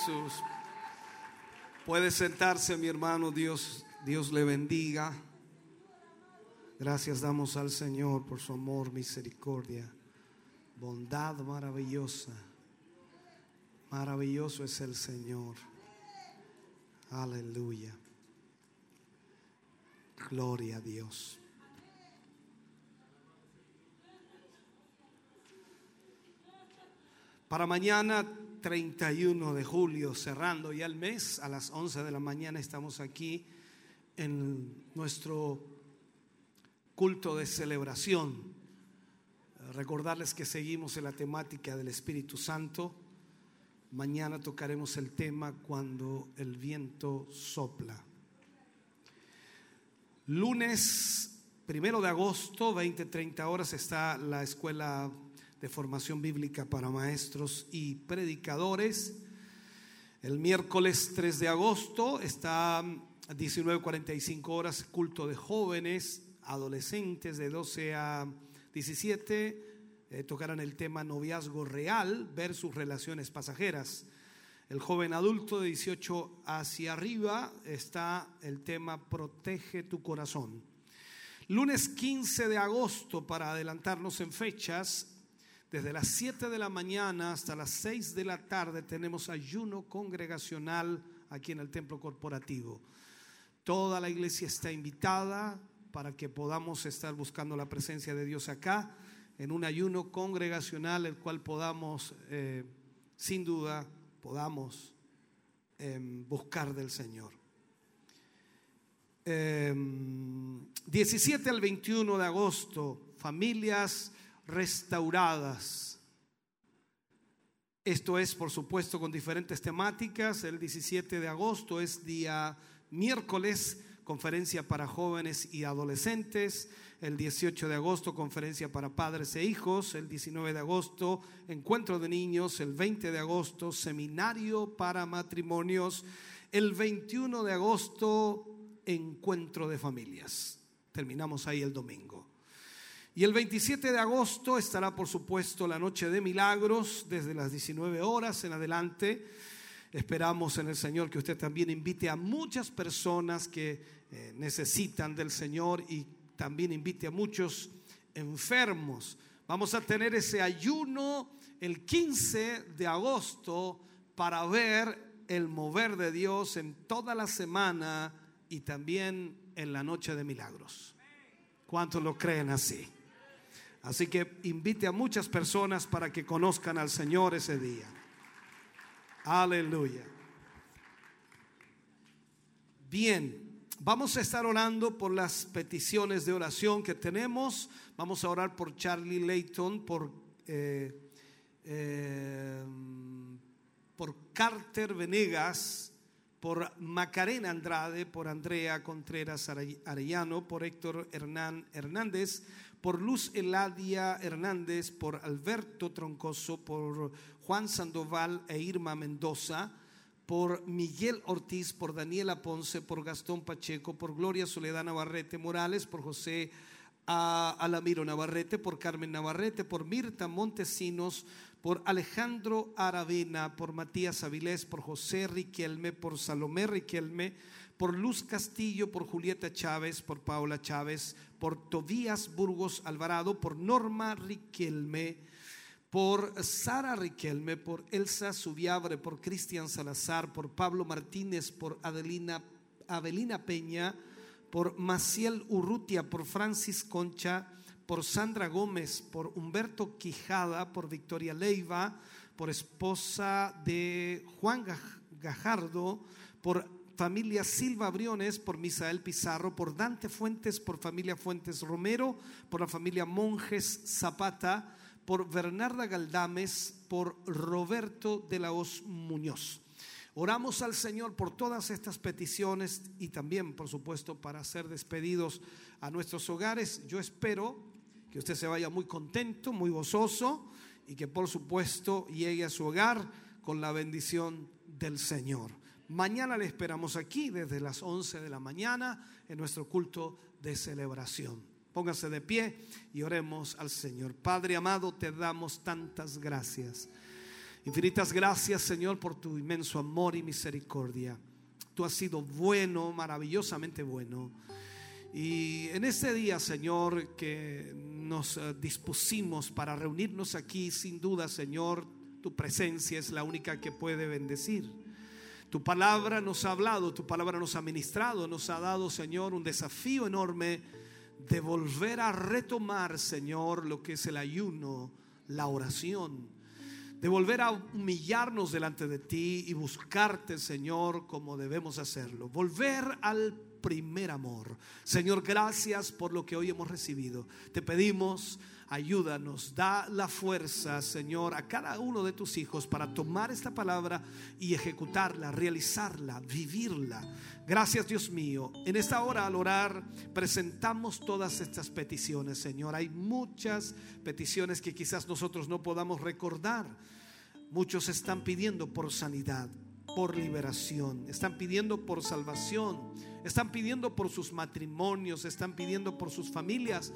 Jesús. Puede sentarse, mi hermano. Dios, Dios le bendiga. Gracias damos al Señor por su amor, misericordia, bondad maravillosa. Maravilloso es el Señor. Aleluya. Gloria a Dios. Para mañana 31 de julio, cerrando ya el mes, a las 11 de la mañana estamos aquí en nuestro culto de celebración. Recordarles que seguimos en la temática del Espíritu Santo. Mañana tocaremos el tema cuando el viento sopla. Lunes primero de agosto, 20-30 horas, está la escuela de formación bíblica para maestros y predicadores. El miércoles 3 de agosto está a 19.45 horas culto de jóvenes, adolescentes de 12 a 17. eh, tocarán el tema noviazgo real versus relaciones pasajeras. El joven adulto de 18 hacia arriba está el tema protege tu corazón. Lunes 15 de agosto, para adelantarnos en fechas, desde las 7 de la mañana hasta las 6 de la tarde tenemos ayuno congregacional aquí en el templo corporativo. Toda la iglesia está invitada para que podamos estar buscando la presencia de Dios acá en un ayuno congregacional, el cual podamos, eh, sin duda, podamos em, buscar del Señor. Em, 17 al 21 de agosto, familias restauradas. Esto es, por supuesto, con diferentes temáticas. El 17 de agosto es día miércoles, conferencia para jóvenes y adolescentes. El 18 de agosto, conferencia para padres e hijos. El 19 de agosto, encuentro de niños. El 20 de agosto, seminario para matrimonios. El 21 de agosto, encuentro de familias. Terminamos ahí el domingo. Y el 27 de agosto estará, por supuesto, la noche de milagros desde las 19 horas en adelante. Esperamos en el Señor que usted también invite a muchas personas que eh, necesitan del Señor y también invite a muchos enfermos. Vamos a tener ese ayuno el 15 de agosto para ver el mover de Dios en toda la semana y también en la noche de milagros. ¿Cuántos lo creen así? Así que invite a muchas personas para que conozcan al Señor ese día. Aleluya. Bien, vamos a estar orando por las peticiones de oración que tenemos. Vamos a orar por Charlie Layton, por, eh, eh, por Carter Venegas, por Macarena Andrade, por Andrea Contreras Arellano, por Héctor Hernán Hernández, por Luz Eladia Hernández, por Alberto Troncoso, por Juan Sandoval e Irma Mendoza, por Miguel Ortiz, por Daniela Ponce, por Gastón Pacheco, por Gloria Soledad Navarrete Morales, por José Alamiro Navarrete, por Carmen Navarrete, por Mirta Montesinos, por Alejandro Aravena, por Matías Avilés, por José Riquelme, por Salomé Riquelme, por Luz Castillo, por Julieta Chávez, por Paula Chávez, por Tobías Burgos Alvarado, por Norma Riquelme, por Sara Riquelme, por Elsa Subiabre, por Cristian Salazar, por Pablo Martínez, por Adelina, Peña, por Maciel Urrutia, por Francis Concha, por Sandra Gómez, por Humberto Quijada, por Victoria Leiva, por esposa de Juan Gaj- Gajardo, por familia Silva Briones, por Misael Pizarro, por Dante Fuentes, por familia Fuentes Romero, por la familia Monjes Zapata, por Bernarda Galdames, por Roberto de la Hoz Muñoz. Oramos al Señor por todas estas peticiones y también, por supuesto, para ser despedidos a nuestros hogares. Yo espero que usted se vaya muy contento, muy gozoso y que, por supuesto, llegue a su hogar con la bendición del Señor. Mañana le esperamos aquí desde las 11 de la mañana en nuestro culto de celebración. Póngase de pie y oremos al Señor. Padre amado, te damos tantas gracias. Infinitas gracias, Señor, por tu inmenso amor y misericordia. Tú has sido bueno, maravillosamente bueno. Y en este día, Señor, que nos eh, dispusimos para reunirnos aquí, sin duda, Señor, tu presencia es la única que puede bendecir. Tu palabra nos ha hablado, tu palabra nos ha ministrado, nos ha dado, Señor, un desafío enorme de volver a retomar, Señor, lo que es el ayuno, la oración, de volver a humillarnos delante de ti y buscarte, Señor, como debemos hacerlo. Volver al primer amor. Señor, gracias por lo que hoy hemos recibido. Te pedimos, ayúdanos, da la fuerza, Señor, a cada uno de tus hijos para tomar esta palabra y ejecutarla, realizarla, vivirla. Gracias, Dios mío. En esta hora al orar presentamos todas estas peticiones, Señor. Hay muchas peticiones que quizás nosotros no podamos recordar. Muchos están pidiendo por sanidad, por liberación, están pidiendo por salvación, están pidiendo por sus matrimonios, están pidiendo por sus familias,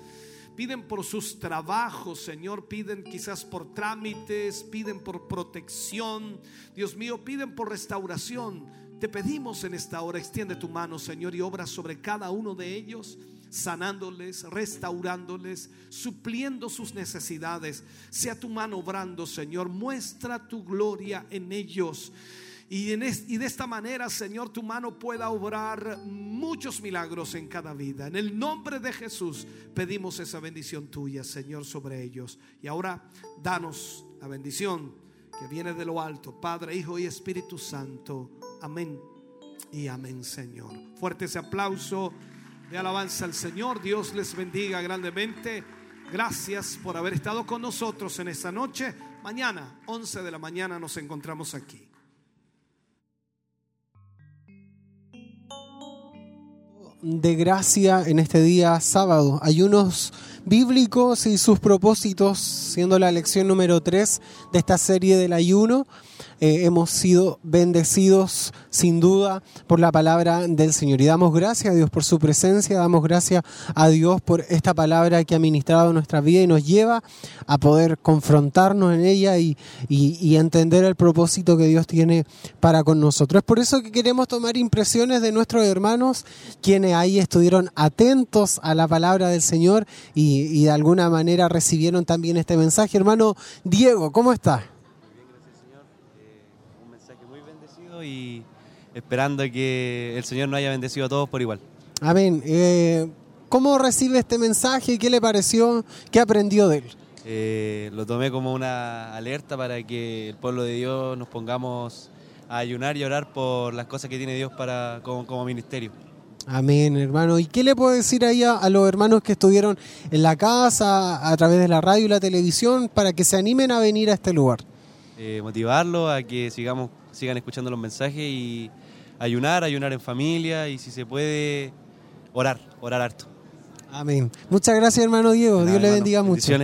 piden por sus trabajos, Señor, piden quizás por trámites, piden por protección, Dios mío, piden por restauración. Te pedimos en esta hora, extiende tu mano, Señor, y obra sobre cada uno de ellos sanándoles, restaurándoles, supliendo sus necesidades. Sea tu mano obrando, Señor. Muestra tu gloria en ellos. Y, en es- y de esta manera, Señor, tu mano pueda obrar muchos milagros en cada vida. En el nombre de Jesús pedimos esa bendición tuya, Señor, sobre ellos. Y ahora, danos la bendición que viene de lo alto, Padre, Hijo y Espíritu Santo. Amén y amén, Señor. Fuerte ese aplauso de alabanza al Señor. Dios les bendiga grandemente. Gracias por haber estado con nosotros en esta noche. Mañana, 11 de la mañana, nos encontramos aquí. De gracia en este día sábado. Ayunos bíblicos y sus propósitos, siendo la lección número 3 de esta serie del ayuno. Eh, hemos sido bendecidos sin duda por la palabra del Señor. Y damos gracias a Dios por su presencia, damos gracias a Dios por esta palabra que ha ministrado nuestra vida y nos lleva a poder confrontarnos en ella y, y- entender el propósito que Dios tiene para con nosotros. Es por eso que queremos tomar impresiones de nuestros hermanos, quienes ahí estuvieron atentos a la palabra del Señor y, y de alguna manera recibieron también este mensaje. Hermano Diego, ¿cómo está? un mensaje muy bendecido y esperando que el Señor nos haya bendecido a todos por igual. Amén. Eh, ¿Cómo recibe este mensaje? ¿Qué le pareció? ¿Qué aprendió de él? Eh, lo tomé como una alerta para que el pueblo de Dios nos pongamos a ayunar y orar por las cosas que tiene Dios para como, como ministerio. Amén, hermano. ¿Y qué le puedo decir ahí a, a los hermanos que estuvieron en la casa, a través de la radio y la televisión, para que se animen a venir a este lugar? Eh, motivarlos a que sigamos sigan escuchando los mensajes y ayunar, ayunar en familia y si se puede orar, orar harto. Amén. Muchas gracias, hermano Diego. Nada, Dios le hermano. bendiga mucho.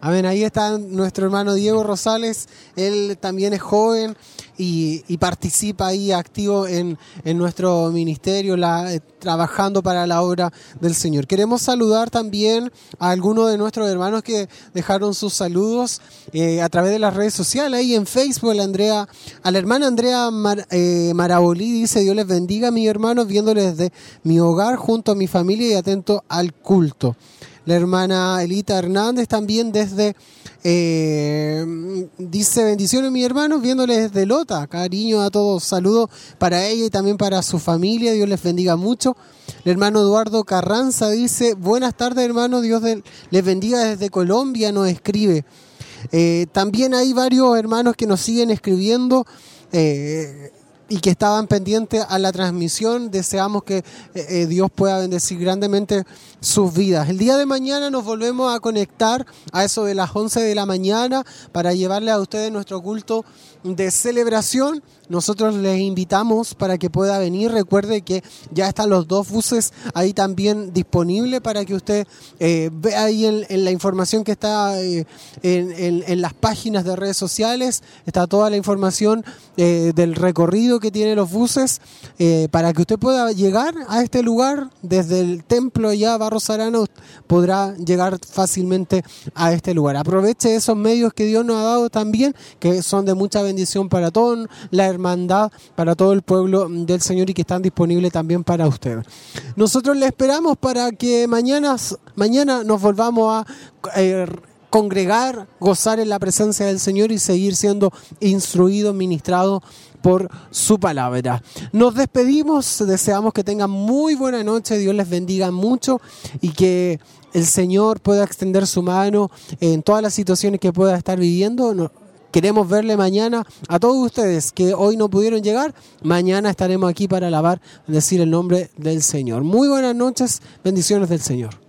Amén. Ahí está nuestro hermano Diego Rosales. Él también es joven y, y participa ahí activo en, en nuestro ministerio, la- eh, trabajando para la obra del Señor. Queremos saludar también a algunos de nuestros hermanos que dejaron sus saludos eh, a través de las redes sociales. Ahí en Facebook, Andrea, a la hermana Andrea Mar- eh, Marabolí dice: Dios les bendiga, mis hermanos, viéndoles desde mi hogar junto a mi familia y atento al culto la hermana Elita Hernández también desde, eh, dice bendiciones mis hermanos, viéndoles desde Lota, cariño a todos, saludos para ella y también para su familia, Dios les bendiga mucho. El hermano Eduardo Carranza dice, buenas tardes hermanos, Dios les bendiga desde Colombia, nos escribe. Eh, también hay varios hermanos que nos siguen escribiendo. eh, y que estaban pendientes a la transmisión. Deseamos que eh, eh, Dios pueda bendecir grandemente sus vidas. El día de mañana nos volvemos a conectar a eso de las 11 de la mañana para llevarle a ustedes nuestro culto de celebración nosotros les invitamos para que pueda venir. Recuerde que ya están los dos buses ahí también disponibles para que usted eh, vea ahí en, la información que está eh, en, las páginas de redes sociales. Está toda la información eh, del recorrido que tienen los buses para que usted pueda llegar a este lugar desde el templo ya Barros Arana podrá llegar fácilmente a este lugar. Aproveche esos medios que Dios nos ha dado también, que son de mucha bendición para toda la hermandad, para todo el pueblo del Señor y que están disponibles también para usted. Nosotros le esperamos para que mañana, mañana nos volvamos a eh, congregar, gozar en la presencia del Señor y seguir siendo instruidos, ministrados por su palabra. Nos despedimos, deseamos que tengan muy buena noche, Dios les bendiga mucho y que el Señor pueda extender su mano en todas las situaciones que pueda estar viviendo. Queremos verle mañana a todos ustedes que hoy no pudieron llegar. Mañana estaremos aquí para alabar, decir el nombre del Señor. Muy buenas noches, bendiciones del Señor.